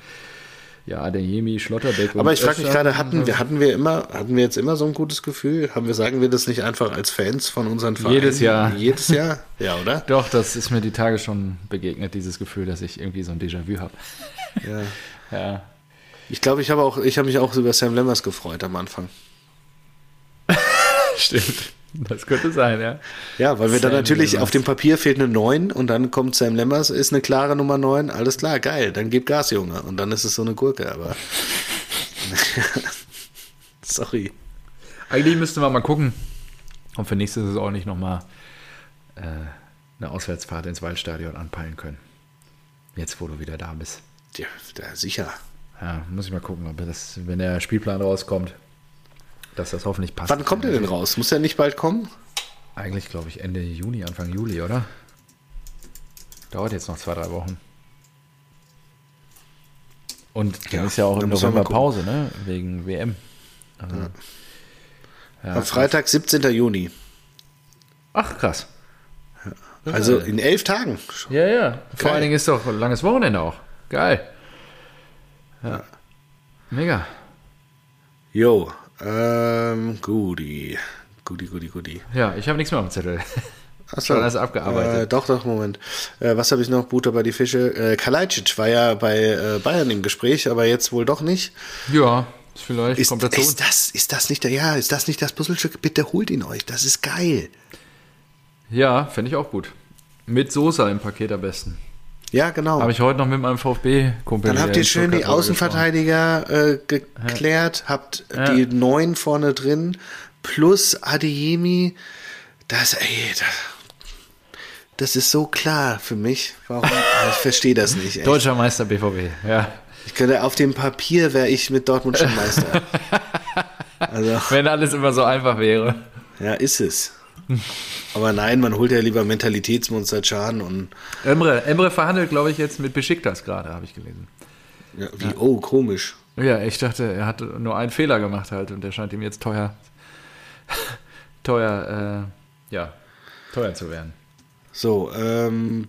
ja, Adeyemi, Schlotterbeck und Mhm. Aber ich frage mich gerade, hatten wir, hatten wir immer, hatten wir jetzt immer so ein gutes Gefühl? Haben wir, sagen wir das nicht einfach als Fans von unseren Vereinen? Jedes Jahr. Jedes Jahr? Ja, oder? Doch, das ist mir die Tage schon begegnet, dieses Gefühl, dass ich irgendwie so ein Déjà-vu habe. Ja. Ja. Ich glaube, ich habe auch, ich habe mich auch über Sam Lemmers gefreut am Anfang. Stimmt. Das könnte sein, ja. Ja, weil wir dann Sam natürlich Lemmers. auf dem Papier fehlt eine 9 und dann kommt Sam Lemmers, ist eine klare Nummer 9, alles klar, geil, dann gib Gas, Junge. Und dann ist es so eine Gurke, aber. Sorry. Eigentlich müssten wir mal gucken, ob wir nächste Saison nicht nochmal äh, eine Auswärtsfahrt ins Waldstadion anpeilen können. Jetzt, wo du wieder da bist. Ja, ja, sicher. Ja, muss ich mal gucken, ob das, wenn der Spielplan rauskommt, dass das hoffentlich passt. Wann kommt er denn raus? Muss er nicht bald kommen? Eigentlich, glaube ich, Ende Juni, Anfang Juli, oder? Dauert jetzt noch zwei, drei Wochen. Und dann Ja, ist ja auch im November Pause, ne? Wegen WM. Also, ja. Am Freitag, 17. Juni. Ach, krass. Also in elf Tagen. Ja, ja. Vor Geil. allen Dingen ist doch ein langes Wochenende auch. Geil. Ja. Mega. Jo, ähm, Gudi. Gudi, Gudi, Gudi. Ja, ich habe nichts mehr auf dem Zettel. Achso. Schon alles abgearbeitet. Äh, doch, doch, Moment. Äh, was habe ich noch? Butter bei die Fische. Äh, Kalajdzic war ja bei äh, Bayern im Gespräch, aber jetzt wohl doch nicht. Ja, vielleicht Ist, kommt dazu. ist, das, ist das nicht der, ja, ist das nicht das Puzzlestück? Bitte holt ihn euch. Das ist geil. Ja, finde ich auch gut. Mit Soße im Paket am besten. Ja, genau. Habe ich heute noch mit meinem VfB-Kumpel. Dann habt ihr schön die Außenverteidiger äh, geklärt, habt Ja. die neun vorne drin, plus Adeyemi. Das, ey, das, das ist so klar für mich. Warum? ich verstehe das nicht. Echt. Deutscher Meister BVB, ja. Ich könnte auf dem Papier wäre ich mit Dortmund schon Meister. also, Wenn alles immer so einfach wäre. ja, ist es. Aber nein, man holt ja lieber Mentalitätsmonster Chan und Emre, Emre verhandelt, glaube ich, jetzt mit Besiktas gerade, habe ich gelesen. ja, wie, oh, komisch. Ja, ich dachte, er hat nur einen Fehler gemacht halt und der scheint ihm jetzt teuer, teuer, äh, ja, teuer zu werden. So, ähm.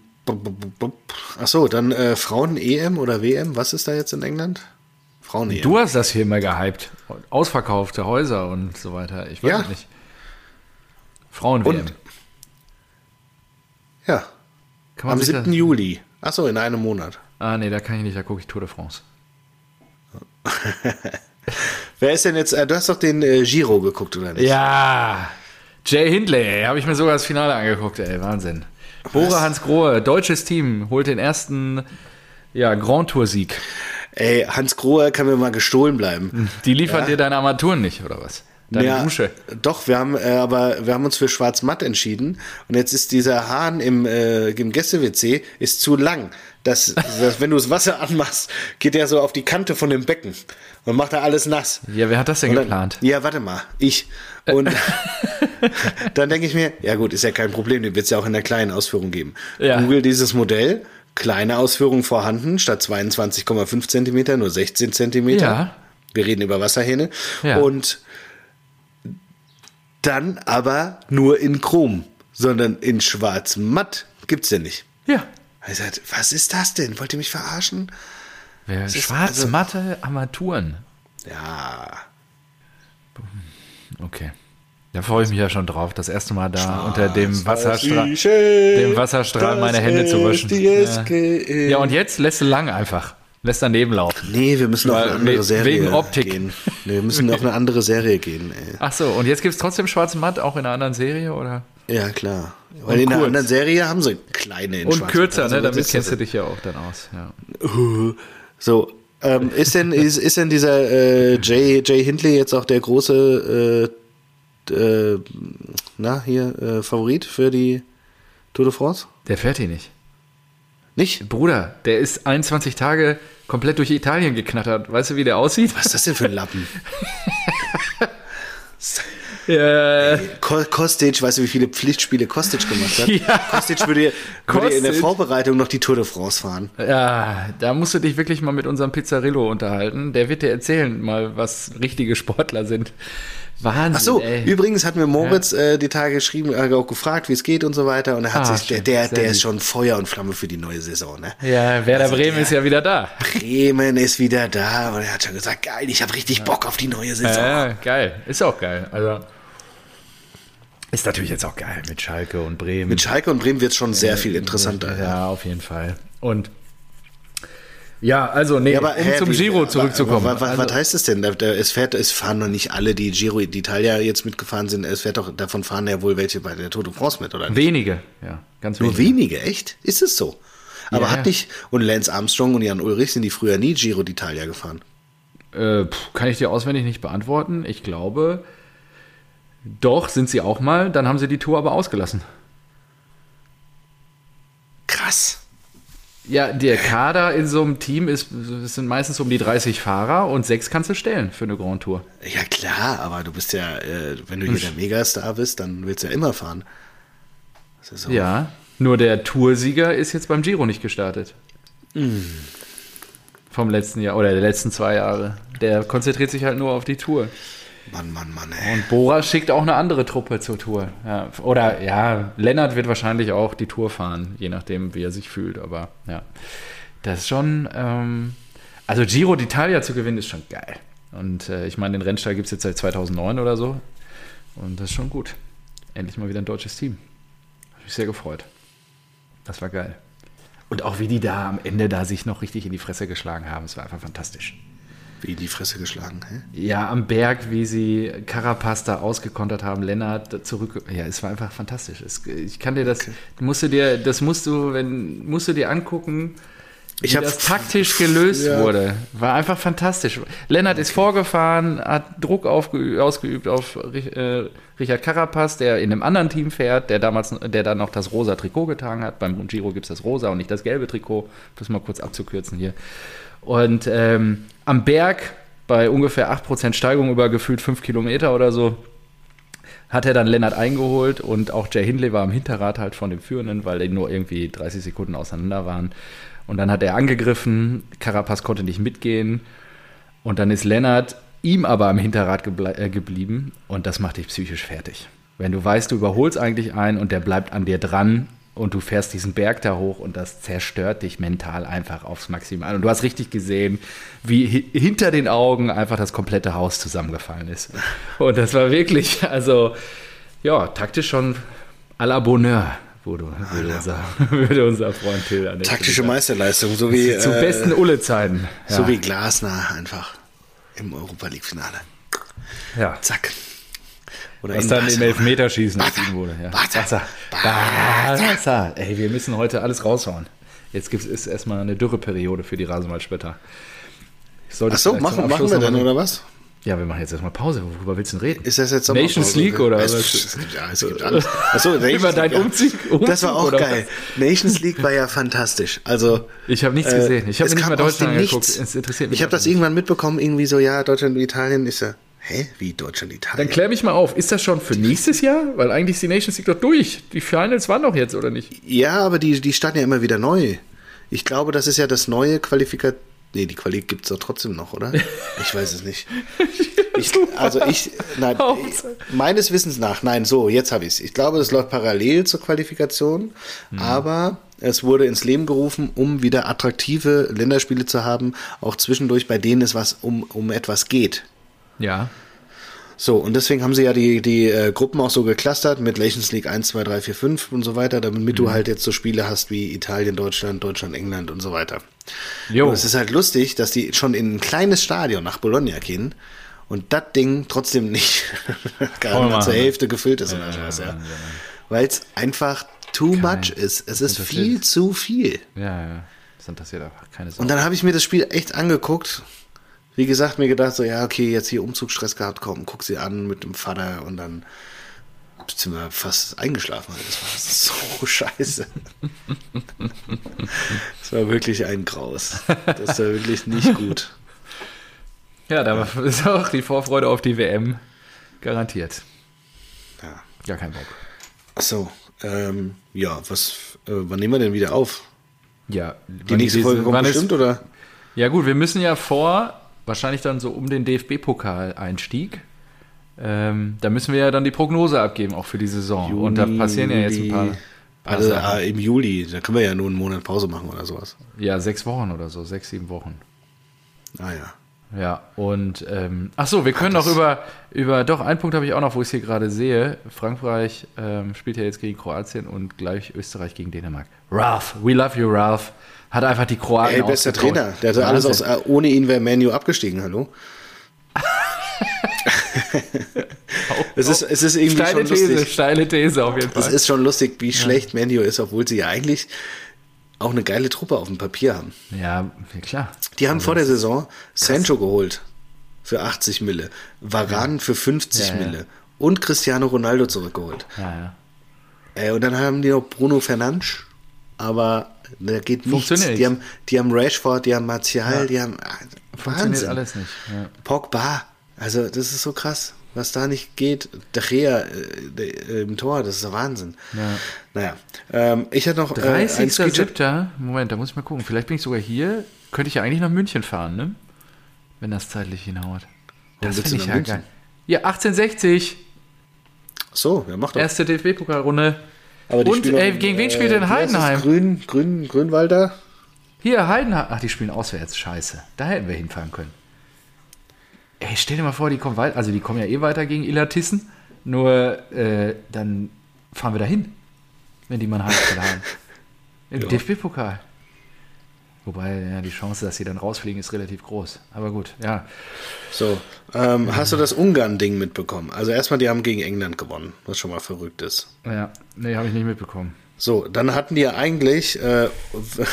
Achso, dann äh, Frauen-EM oder WM, was ist da jetzt in England? Frauen-EM. Du hast das hier immer gehypt. Ausverkaufte Häuser und so weiter. Ich weiß ja. nicht. Frauen-WM. Ja. Am 7. Das? Juli. Achso, in einem Monat. Ah, nee, da kann ich nicht, da gucke ich Tour de France. Wer ist denn jetzt, äh, du hast doch den äh, Giro geguckt, oder nicht? Ja, Jay Hindley, habe ich mir sogar das Finale angeguckt, ey, Wahnsinn. Bora Hans Grohe, deutsches Team, holt den ersten ja, Grand Tour-Sieg. Ey, Hans Grohe kann mir mal gestohlen bleiben. Die liefern ja. dir deine Armaturen nicht, oder was? Deine ja, Dusche. Doch, wir haben, äh, aber wir haben uns für schwarz-matt entschieden. Und jetzt ist dieser Hahn im, äh, im Gäste-WC ist zu lang. Dass, dass wenn du das Wasser anmachst, geht er so auf die Kante von dem Becken und macht da alles nass. Ja, wer hat das denn dann, geplant? Ja, warte mal, ich. Und dann denke ich mir, ja gut, ist ja kein Problem, den wird es ja auch in der kleinen Ausführung geben. Ja. Google dieses Modell, kleine Ausführung vorhanden, statt 22,5 Zentimeter nur 16 Zentimeter. Ja. Wir reden über Wasserhähne. Ja. Und dann aber nur in Chrom, sondern in schwarz-matt gibt's ja nicht. Ja. Er sagt, was ist das denn? Wollt ihr mich verarschen? Schwarz-matte also, Armaturen. Ja. Okay. Da freue ich mich ja schon drauf, das erste Mal da Schwarz unter dem Wasserstrahl, dem Wasserstrahl meine Hände zu waschen. Ja. ja, und jetzt lässt du lang einfach. Lässt daneben laufen. Nee, wir müssen auf eine andere Serie wegen Optik. gehen. Nee, wir müssen auf eine andere Serie gehen. Ey. Ach so, und jetzt gibt es trotzdem Schwarz Matt auch in einer anderen Serie, oder? Ja, klar. Weil und in kurz. einer anderen Serie haben sie kleine in Und kürzer, also, ne? Damit kennst du dich ja auch dann aus. Ja. So, ähm, ist, denn, ist, ist denn dieser äh, Jay, Jay Hindley jetzt auch der große äh, äh, na, hier, äh, Favorit für die Tour de France? Der fährt hier nicht. Nicht? Bruder, der ist 21 Tage komplett durch Italien geknattert. Weißt du, wie der aussieht? Was ist das denn für ein Lappen? Ja. Kostic, weißt du, wie viele Pflichtspiele Kostic gemacht hat? Ja. Kostic würde, würde in der Vorbereitung noch die Tour de France fahren. Ja, da musst du dich wirklich mal mit unserem Pizzarillo unterhalten. Der wird dir erzählen, mal was richtige Sportler sind. Wahnsinn. Ach so, ey. übrigens hat mir Moritz ja. äh, die Tage geschrieben, äh, auch gefragt, wie es geht und so weiter. Und er hat ah, sich, der, der, der ist schon Feuer und Flamme für die neue Saison. Ne? Ja, Werder also Bremen ist ja wieder da. Bremen ist wieder da und er hat schon gesagt, geil, ich habe richtig Bock auf die neue Saison. Ja, geil, ist auch geil. Also ist natürlich jetzt auch geil mit Schalke und Bremen. Mit Schalke und Bremen wird es schon sehr viel interessanter. Ja, ja, auf jeden Fall. Und ja, also nee, ja, aber, um hä, zum wie, Giro zurückzukommen. Aber, was, also, was heißt es denn? es, fährt, es fahren noch nicht alle, die Giro d'Italia jetzt mitgefahren sind. Es fährt doch, davon fahren ja wohl welche bei der Tour de France mit, oder nicht? Wenige, ja, ganz wenige. Nur wenige, echt? Ist es so? Aber ja, hat nicht, und Lance Armstrong und Jan Ulrich sind die früher nie Giro d'Italia gefahren? Äh, kann ich dir auswendig nicht beantworten. Ich glaube, doch, sind sie auch mal. Dann haben sie die Tour aber ausgelassen. Krass. Ja, der Kader in so einem Team ist, sind meistens um die 30 Fahrer und sechs kannst du stellen für eine Grand Tour. Ja, klar, aber du bist ja, äh, wenn du hier der Megastar bist, dann willst du ja immer fahren. So. Ja, nur der Toursieger ist jetzt beim Giro nicht gestartet. Mm. Vom letzten Jahr oder der letzten zwei Jahre. Der konzentriert sich halt nur auf die Tour. Mann, Mann, Mann, ey. Und Bora schickt auch eine andere Truppe zur Tour. Ja, oder ja, Lennart wird wahrscheinlich auch die Tour fahren, je nachdem, wie er sich fühlt. Aber ja, das ist schon. Ähm, also Giro d'Italia zu gewinnen ist schon geil. Und äh, ich meine, den Rennstall gibt es jetzt seit 2009 oder so. Und das ist schon gut. Endlich mal wieder ein deutsches Team. Habe mich sehr gefreut. Das war geil. Und auch wie die da am Ende da sich noch richtig in die Fresse geschlagen haben, es war einfach fantastisch. Wie die Fresse geschlagen, hä? Ja, am Berg, wie sie Carapaz da ausgekontert haben, Lennart zurück. Ja, es war einfach fantastisch. Es, ich kann dir das, okay. musst du dir, das musst du, wenn, musst du dir angucken, wie ich das taktisch gelöst ja. wurde. War einfach fantastisch. Lennart okay. ist vorgefahren, hat Druck ausgeübt auf äh, Richard Carapaz, der in einem anderen Team fährt, der damals, der dann noch das rosa Trikot getragen hat. Beim Giro gibt es das rosa und nicht das gelbe Trikot. Das mal kurz abzukürzen hier. Und ähm, am Berg bei ungefähr 8% Steigung über gefühlt 5 Kilometer oder so hat er dann Lennart eingeholt und auch Jay Hindley war am Hinterrad halt von dem Führenden, weil die nur irgendwie 30 Sekunden auseinander waren. Und dann hat er angegriffen, Carapaz konnte nicht mitgehen und dann ist Lennart ihm aber am Hinterrad äh, geblieben und das macht dich psychisch fertig. Wenn du weißt, du überholst eigentlich einen und der bleibt an dir dran und du fährst diesen Berg da hoch und das zerstört dich mental einfach aufs Maximal. Und du hast richtig gesehen, wie hi hinter den Augen einfach das komplette Haus zusammengefallen ist. Und das war wirklich, also ja, taktisch schon à la Bonheur. Würde, würde, unser, würde unser Freund Till Taktische. Meisterleistung, so wie, Zu äh, besten Ulle-Zeiten. Ja. so wie Glasner einfach im Europa League-Finale. ja. Zack. Oder Was dann im. Elfmeterschießen entschieden wurde. Ja. Barca, Barca, Barca. Ey, wir müssen heute alles raushauen. Jetzt gibt es erstmal eine Dürreperiode für die sollte Ach so, machen, machen wir mal- oder was? Ja, wir machen jetzt erstmal Pause. Worüber willst du denn reden? Ist das jetzt Nations? League oder es, was? Es gibt, ja, es gibt alles. Achso, Über deinen ja. Umzug, Umzug Das war auch geil. Nations League war ja fantastisch. Also Ich habe nichts äh, gesehen. Ich habe nicht mal Deutschland. Nichts. Es interessiert mich Ich habe das irgendwann mitbekommen, irgendwie so, ja, Deutschland und Italien. Ich so, hä, wie Deutschland, Dann Italien? klär mich mal auf. Ist das schon für nächstes Jahr? Weil eigentlich ist die Nations League doch durch. Die Finals waren doch jetzt, oder nicht? Ja, aber die, die starten ja immer wieder neu. Ich glaube, das ist ja das neue Qualifikat. Nee, die Quali gibt es doch trotzdem noch, oder? Ich weiß es nicht. Ich, also ich, nein, meines Wissens nach, nein, so, jetzt habe ich es. Ich glaube, das läuft parallel zur Qualifikation, aber es wurde ins Leben gerufen, um wieder attraktive Länderspiele zu haben, auch zwischendurch, bei denen es was um, um etwas geht. Ja. So, und deswegen haben sie ja die, die äh, Gruppen auch so geclustert mit Nations League 1, 2, 3, 4, 5 und so weiter, damit du halt jetzt so Spiele hast wie Italien, Deutschland, Deutschland, England und so weiter. Jo. Und es ist halt lustig, dass die schon in ein kleines Stadion nach Bologna gehen und das Ding trotzdem nicht gerade Voll mal zur. Hälfte gefüllt ist oder sowas, ja. Weil es einfach too much ist. Es ist viel zu viel. Ja, ja. Das interessiert einfach keine Sau. Und dann habe ich mir das Spiel echt angeguckt. Wie gesagt, mir gedacht, so, ja, okay, jetzt hier Umzugsstress gehabt, komm, guck sie an mit dem Vater und dann sind wir fast eingeschlafen. Das war so scheiße. Das war wirklich ein Graus. Das war wirklich nicht gut. Ja, da ist auch die Vorfreude auf die WM garantiert. Ja. Gar kein Bock. Achso, ähm, ja, was, äh, wann nehmen wir denn wieder auf? Ja, Die nächste Folge kommt bestimmt, oder? Ja gut, wir müssen ja vor, wahrscheinlich dann so um den DFB-Pokal-Einstieg, ähm, da müssen wir ja dann die Prognose abgeben, auch für die Saison. Und da passieren ja jetzt ein paar, paar Also Sachen. ah, im Juli, da können wir ja nur einen Monat Pause machen oder sowas. Ja, sechs Wochen oder so, sechs, sieben Wochen. Ah ja. Ja, und ähm, ach so, wir können noch über, über, doch, einen Punkt habe ich auch noch, wo ich es hier gerade sehe. Frankreich ähm, spielt ja jetzt gegen Kroatien und gleich Österreich gegen Dänemark. Ralph, we love you, Ralph. Hat einfach die Kroaten Ey, bester. Trainer. Der hatte alles aus, äh, ohne ihn wäre Manu abgestiegen, hallo? es, ist, es ist irgendwie Steile schon These, lustig. steile These auf jeden Es Fall. ist schon lustig, wie schlecht Manu ist, obwohl sie ja eigentlich auch eine geile Truppe auf dem Papier haben. Ja, ja, klar. Die haben vor der Saison Sancho geholt für 80 Mille, Varane für 50 Ja, ja. Mille und Cristiano Ronaldo zurückgeholt. Ja, ja. Äh, und dann haben die noch Bruno Fernandes, aber da geht nichts. Die haben, die haben Rashford, die haben Martial, die haben ah, Funktioniert Wahnsinn. alles nicht. Ja. Pogba, also das ist so krass, was da nicht geht. De Gea äh, äh, im Tor, das ist der Wahnsinn. Ja. Naja, ähm, ich hatte noch äh, ein Screenshot. 30.07. Moment, da muss ich mal gucken. Vielleicht bin ich sogar hier. Könnte ich ja eigentlich nach München fahren, ne? Wenn das zeitlich hinhaut. Das finde ich ja München? geil. Ja, 1860. So, wer macht doch. Erste DFB-Pokalrunde. Aber die Und, spielen ey, noch, gegen wen spielt denn? Heidenheim? Grün, Grün, Grünwalder. Hier, Heidenheim. Ach, die spielen auswärts. Scheiße. Da hätten wir hinfahren können. Ey, stell dir mal vor, die kommen weiter. Also, die kommen ja eh weiter gegen Illertissen. Nur, äh, dann fahren wir da hin. Wenn die mal Halbfinale haben. Im Ja. DFB-Pokal. Wobei, ja, die Chance, dass sie dann rausfliegen, ist relativ groß. Aber gut, ja. So, ähm, hast du das Ungarn-Ding mitbekommen? Also erstmal, die haben gegen England gewonnen, was schon mal verrückt ist. Ja, nee, habe ich nicht mitbekommen. So, dann hatten die ja eigentlich äh,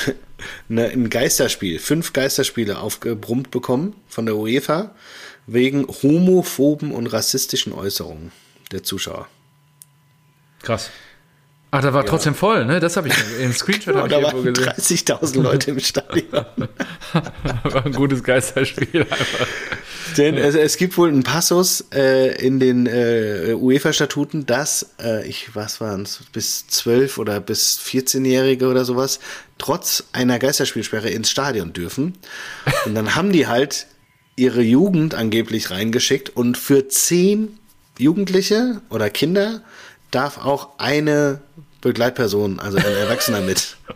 ne, ein Geisterspiel, fünf Geisterspiele aufgebrummt bekommen von der UEFA wegen homophoben und rassistischen Äußerungen der Zuschauer. Krass. Ach, da war trotzdem voll, ne? Das habe ich im Screenshot ich da waren gesehen. 30.000 Leute im Stadion. war ein gutes Geisterspiel einfach. Denn es, es gibt wohl einen Passus äh, in den äh, UEFA-Statuten, dass, äh, ich, was waren es, bis 12 oder bis 14-Jährige oder sowas, trotz einer Geisterspielsperre ins Stadion dürfen. Und dann haben die halt ihre Jugend angeblich reingeschickt und für 10 Jugendliche oder Kinder darf auch eine Begleitperson, also ein Erwachsener mit.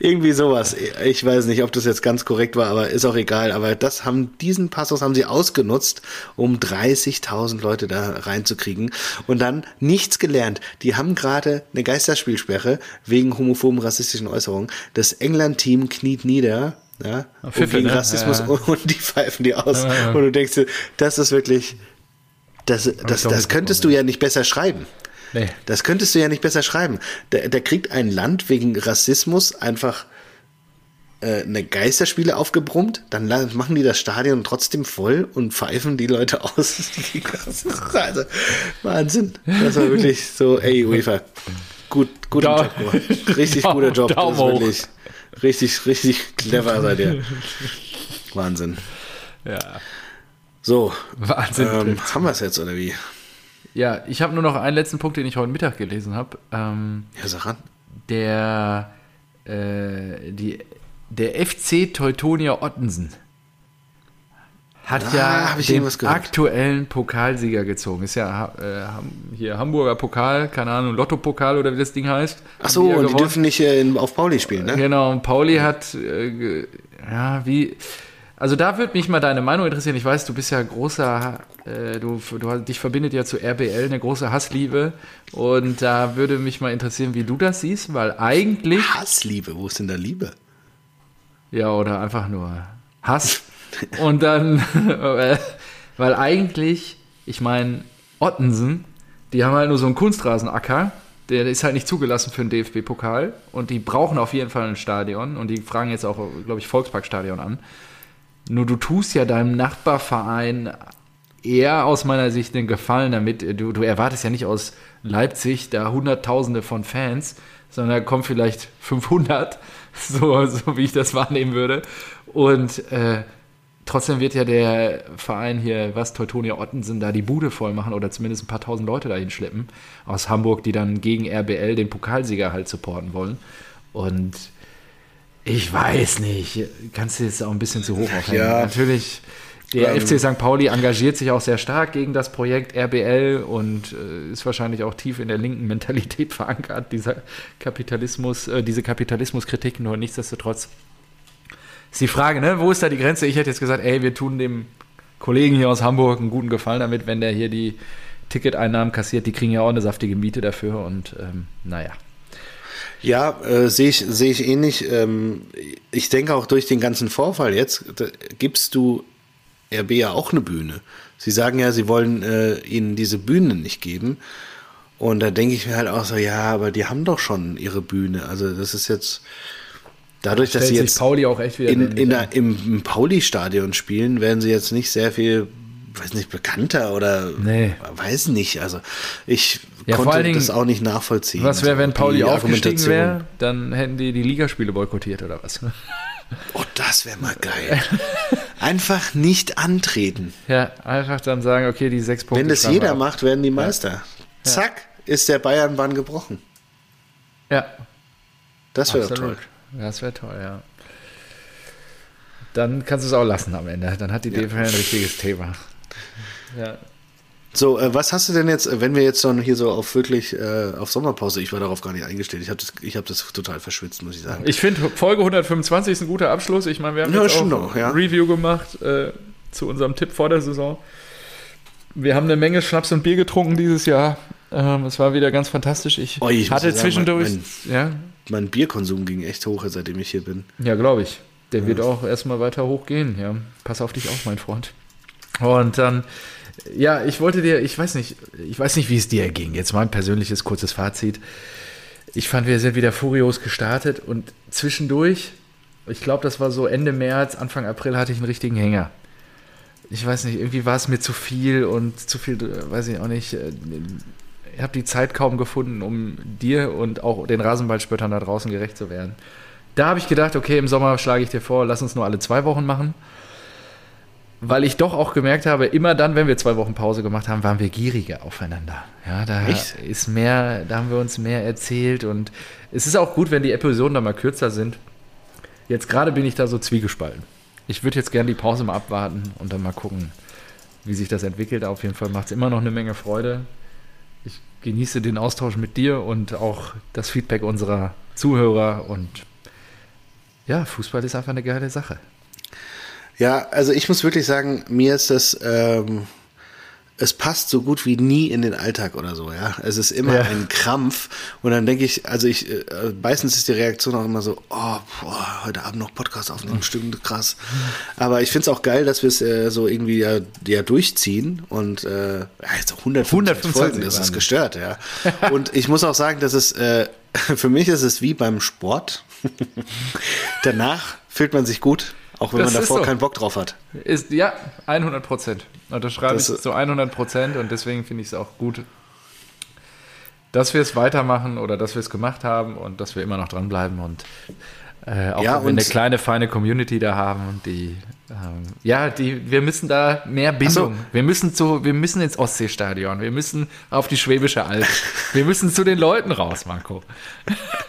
Irgendwie sowas. Ich weiß nicht, ob das jetzt ganz korrekt war, aber ist auch egal. Aber das haben, diesen Passus haben sie ausgenutzt, um 30.000 Leute da reinzukriegen und dann nichts gelernt. Die haben gerade eine Geisterspielsperre wegen homophoben rassistischen Äußerungen. Das England-Team kniet nieder, ja, Pfiffe, gegen ne? Rassismus Ja. und die pfeifen die aus. Ja, ja. Und du denkst dir, das ist wirklich, das, das, das könntest du ja nicht besser schreiben. Nee. Das könntest du ja nicht besser schreiben. Da, da kriegt ein Land wegen Rassismus einfach äh, eine Geisterspiele aufgebrummt, dann machen die das Stadion trotzdem voll und pfeifen die Leute aus. also, Wahnsinn. Das war wirklich so, ey, UEFA, gut, guter Da- Job gemacht. Richtig guter Job. Das ist wirklich richtig, richtig clever seid ihr. Wahnsinn. Ja. So, Wahnsinn. ähm, haben wir es jetzt oder wie? Ja, ich habe nur noch einen letzten Punkt, den ich heute Mittag gelesen habe. Ähm, Ja, sag an. der, äh, die, der FC Teutonia Ottensen hat Ah, ja den aktuellen Pokalsieger gezogen. Ist ja äh, hier Hamburger Pokal, keine Ahnung, Lotto-Pokal oder wie das Ding heißt. Ach so, ja und die dürfen nicht äh, auf Pauli spielen, ne? Genau, und Pauli hat, äh, ja, wie, also da würde mich mal deine Meinung interessieren. Ich weiß, du bist ja großer, äh, du, du dich verbindet ja zu RBL eine große Hassliebe und da würde mich mal interessieren, wie du das siehst, weil eigentlich, Hassliebe, wo ist denn da Liebe? ja, oder einfach nur Hass und dann, äh, weil eigentlich, ich meine, Ottensen, die haben halt nur so einen Kunstrasenacker, der ist halt nicht zugelassen für den DFB-Pokal und die brauchen auf jeden Fall ein Stadion und die fragen jetzt auch, glaube ich, Volksparkstadion an. Nur du tust ja deinem Nachbarverein eher aus meiner Sicht den Gefallen damit. Du, du erwartest ja nicht aus Leipzig da Hunderttausende von Fans, sondern da kommen vielleicht 500, so, so wie ich das wahrnehmen würde. Und äh, trotzdem wird ja der Verein hier, was Teutonia Ottensen, da die Bude voll machen oder zumindest ein paar tausend Leute dahin schleppen aus Hamburg, die dann gegen RBL den Pokalsieger halt supporten wollen. Und ich weiß nicht, kannst du jetzt auch ein bisschen zu hoch aufhängen. Ja. Natürlich, der Ähm. FC St. Pauli engagiert sich auch sehr stark gegen das Projekt RBL und äh, ist wahrscheinlich auch tief in der linken Mentalität verankert, dieser Kapitalismus, äh, diese Kapitalismuskritik, nur nichtsdestotrotz ist die Frage, ne, wo ist da die Grenze? Ich hätte jetzt gesagt, ey, wir tun dem Kollegen hier aus Hamburg einen guten Gefallen damit, wenn der hier die Ticketeinnahmen kassiert, die kriegen ja auch eine saftige Miete dafür und ähm, naja. Ja, äh, sehe ich, sehe ich ähnlich. Ähm, ich denke auch durch den ganzen Vorfall jetzt gibst du RB ja auch eine Bühne. Sie sagen ja, sie wollen äh, ihnen diese Bühne nicht geben. Und da denke ich mir halt auch so, ja, aber die haben doch schon ihre Bühne. Also das ist jetzt dadurch, dass sie jetzt Pauli auch echt wieder in, in der, im, im Pauli-Stadion spielen, werden sie jetzt nicht sehr viel, weiß nicht, bekannter oder Nee. weiß nicht. Also ich Ja, vor konnte allen Dingen, das auch nicht nachvollziehen. Was wäre, wenn Die Pauli aufgestiegen wäre? Dann hätten die die Ligaspiele boykottiert oder was? Oh, das wäre mal geil. Einfach nicht antreten. Ja, einfach dann sagen, okay, die sechs Punkte. Wenn das jeder macht, werden die Meister. Zack, ist der Bayern-Bann gebrochen. Ja, Das wäre toll. Ja, das wäre toll, ja. Dann kannst du es auch lassen am Ende. Dann hat die DFL ein richtiges Thema. Ja. So, äh, was hast du denn jetzt, äh, wenn wir jetzt schon hier so auf wirklich äh, auf Sommerpause, ich war darauf gar nicht eingestellt, ich habe das, ich hab das total verschwitzt, muss ich sagen. Ich finde, Folge 125 ist ein guter Abschluss. Ich meine, wir haben Ja, jetzt auch auch, ja. ein Review gemacht äh, zu unserem Tipp vor der Saison. Wir haben eine Menge Schnaps und Bier getrunken dieses Jahr. Ähm, es war wieder ganz fantastisch. Ich, Oh, ich hatte sagen, zwischendurch, mein- ja, Mein Bierkonsum ging echt hoch, seitdem ich hier bin. Ja, glaube ich. Der wird auch erstmal weiter hochgehen. Ja, pass auf dich auf, mein Freund. Und dann, ja, ich wollte dir, ich weiß nicht, ich weiß nicht, wie es dir ging. Jetzt mein persönliches kurzes Fazit. Ich fand, wir sind wieder furios gestartet und zwischendurch, ich glaube, das war so Ende März, Anfang April hatte ich einen richtigen Hänger. Ich weiß nicht, irgendwie war es mir zu viel und zu viel, weiß ich auch nicht. Ich habe die Zeit kaum gefunden, um dir und auch den Rasenballspöttern da draußen gerecht zu werden. Da habe ich gedacht, okay, im Sommer schlage ich dir vor, lass uns nur alle zwei Wochen machen. Weil ich doch auch gemerkt habe, immer dann, wenn wir zwei Wochen Pause gemacht haben, waren wir gieriger aufeinander. Ja, da Echt? ist mehr, da haben wir uns mehr erzählt und es ist auch gut, wenn die Episoden dann mal kürzer sind. Jetzt gerade bin ich da so zwiegespalten. Ich würde jetzt gerne die Pause mal abwarten und dann mal gucken, wie sich das entwickelt. Auf jeden Fall macht es immer noch eine Menge Freude. ich genieße den Austausch mit dir und auch das Feedback unserer Zuhörer und ja, Fußball ist einfach eine geile Sache. Ja, also ich muss wirklich sagen, mir ist das, ähm, es passt so gut wie nie in den Alltag oder so, ja. Es ist immer Ja. ein Krampf und dann denke ich, also ich, äh, meistens ist die Reaktion auch immer so, oh, boah, heute Abend noch Podcast aufnehmen, stimmt, krass. Aber ich finde es auch geil, dass wir es äh, so irgendwie ja, ja durchziehen und äh, ja, jetzt auch 125, 125 Folgen, das ist gestört, ja. Und ich muss auch sagen, dass es, äh, für mich ist es wie beim Sport. Danach fühlt man sich gut, auch wenn Das man davor so. keinen Bock drauf hat. Ist, ja, 100 Prozent. Unterschreibe Das- ich zu 100 Prozent und deswegen finde ich es auch gut, dass wir es weitermachen oder dass wir es gemacht haben und dass wir immer noch dranbleiben und äh, auch Ja, wenn wir eine kleine, feine Community da haben und die, ähm, ja, die, wir müssen da mehr Bindung. so. Wir müssen zu, wir müssen ins Ostseestadion, wir müssen auf die Schwäbische Alb, wir müssen zu den Leuten raus, Marco.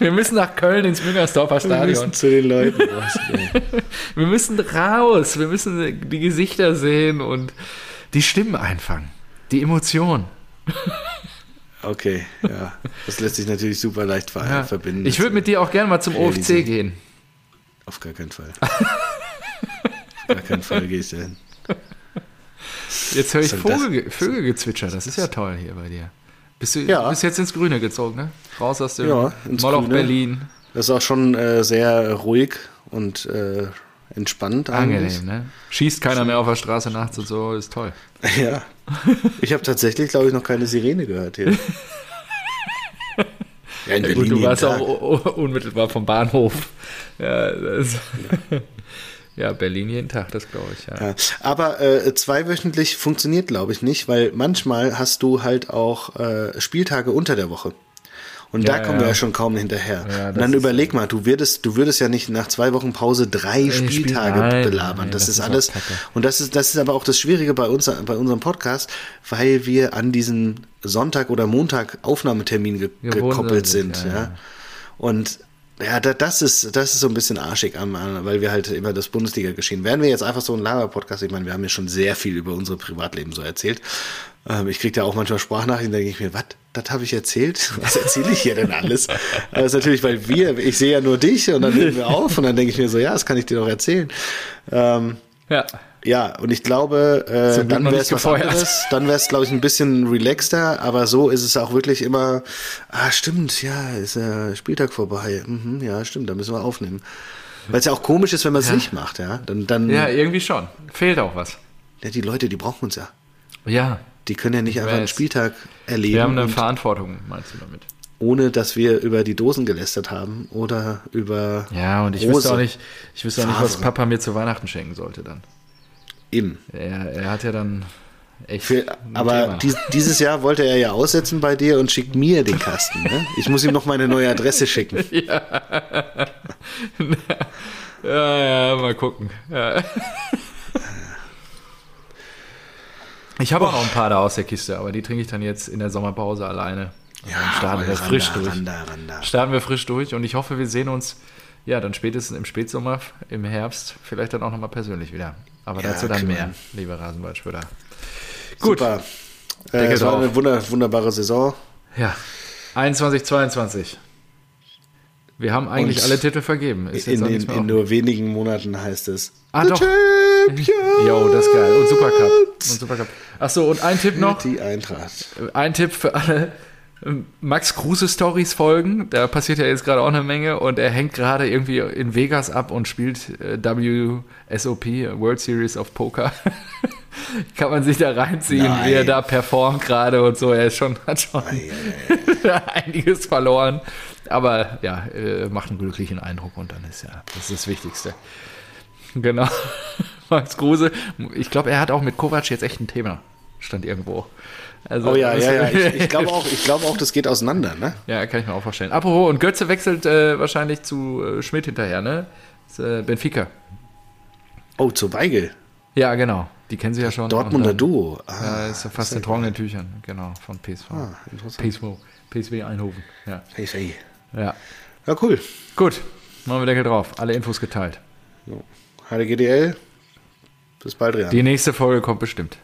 Wir müssen nach Köln ins Müngersdorfer Stadion. zu den Leuten. raus. Wir müssen raus, wir müssen die Gesichter sehen und die Stimmen einfangen. Die Emotionen. Okay, ja. Das lässt sich natürlich super leicht ver Ja. verbinden. Ich würde mit dir auch gerne mal zum OFC realisieren. gehen. Auf gar keinen Fall. Auf gar keinen Fall gehe ich da hin. Jetzt höre ich? Vogel, Vögelgezwitscher, das ist ja toll hier bei dir. Bist du Ja. bist jetzt ins Grüne gezogen, ne? Raus aus dem Ja, Moloch Grüne. Berlin. Das ist auch schon äh, sehr ruhig und äh, entspannt eigentlich. Angenehm, ne? Schießt keiner mehr auf der Straße nachts und so, ist toll. Ja. Ich habe tatsächlich, glaube ich, noch keine Sirene gehört hier. Ja, Ja, gut, du warst auch unmittelbar vom Bahnhof. Ja, das, ja Berlin jeden Tag, das glaube ich. Ja. Ja. Aber äh, zweiwöchentlich funktioniert, glaube ich, nicht, weil manchmal hast du halt auch äh, Spieltage unter der Woche. Und da Ja, kommen ja. wir ja schon kaum hinterher. Ja, und dann überleg mal, du würdest, du würdest ja nicht nach zwei Wochen Pause drei Spiel- Spieltage nein, belabern. das, das ist alles. Und das ist, das ist aber auch das Schwierige bei uns, bei unserem Podcast, weil wir an diesen Sonntag oder Montag Aufnahmetermin ge gekoppelt sind, ja. Und ja, da, das ist, das ist so ein bisschen arschig, am- weil wir halt immer das Bundesliga-Geschehen. Wären wir jetzt einfach so ein Laber-Podcast, ich meine, wir haben ja schon sehr viel über unsere Privatleben so erzählt. Ähm, ich kriege ja auch manchmal Sprachnachrichten, da denke ich mir, was, das habe ich erzählt? Was erzähle ich hier denn alles? Aber das ist natürlich, weil wir, ich sehe ja nur dich und dann nehmen wir auf und dann denke ich mir so, ja, das kann ich dir doch erzählen. Ähm, ja. ja, und ich glaube, äh, dann wäre es was anderes. Dann wäre es, glaube ich, ein bisschen relaxter, aber so ist es auch wirklich immer, ah, stimmt, ja, ist ja Spieltag vorbei. Mhm, ja, stimmt, da müssen wir aufnehmen. Weil es ja auch komisch ist, wenn man es nicht macht, ja. Dann, dann ja, ja. irgendwie schon. Fehlt auch was. die Leute, die brauchen uns ja. Ja, Die können ja nicht einfach einen. Spieltag erleben, wir haben eine Verantwortung, meinst du damit? ohne dass wir über die Dosen gelästert haben oder über Ja, und ich Rose. wüsste auch nicht, ich wüsste auch nicht, was. Papa mir zu Weihnachten schenken sollte dann. Eben. Er, er hat ja dann echt. Für, aber dies, dieses Jahr wollte er ja aussetzen bei dir und schickt mir den Kasten. Ne? Ich muss ihm noch meine neue Adresse schicken. Ja, ja, mal gucken. Ja. Ich habe auch noch ein paar da aus der Kiste, aber die trinke ich dann jetzt in der Sommerpause alleine. Und dann starten wir frisch durch. Randa, Randa. Starten wir frisch durch und ich hoffe, wir sehen uns ja dann spätestens im Spätsommer, im Herbst, vielleicht dann auch nochmal persönlich wieder. Aber Ja, dazu dann klar. mehr, liebe Rasenballspüler. Gut, Super. Äh, es war eine wunder, wunderbare Saison. ja. 21, 22. Wir haben eigentlich Und alle Titel vergeben. In, in, in nur wenigen Monaten heißt es. Ah, doch. Champions! Jo, das ist geil. Und Supercup. Und Supercup. Achso, und ein Tipp noch. Die Eintracht. Ein Tipp für alle. Max Kruse Stories folgen. Da passiert ja jetzt gerade auch eine Menge und er hängt gerade irgendwie in Vegas ab und spielt äh, WSOP, World Series of Poker. Kann man sich da reinziehen, Nein. wie er da performt gerade und so. Er ist schon, hat schon einiges verloren. Aber ja, äh, macht einen glücklichen Eindruck und dann ist ja, das ist das Wichtigste. Genau. Max Kruse. Ich glaube, er hat auch mit Kovac jetzt echt ein Thema. Stand irgendwo. Also, Oh ja, ja, ja. Ich, ich glaube auch, ich glaube auch, das geht auseinander, ne? ja, kann ich mir auch vorstellen. Apropos, und Götze wechselt äh, wahrscheinlich zu äh, Schmidt hinterher, ne? Das, äh, Benfica. Oh, zu Weigel. Ja, genau. Die kennen sie ja schon. Dortmunder Und dann- Duo. Ja, Ah, ist ja fast in trockenen Tüchern, genau, von PSV. Ah. PSV, PSW Eindhoven, ja. hey. Ja. Ja, cool. Gut, machen wir Deckel drauf. Alle Infos geteilt. HDGDL. Bis bald, Rian. Die nächste Folge kommt bestimmt.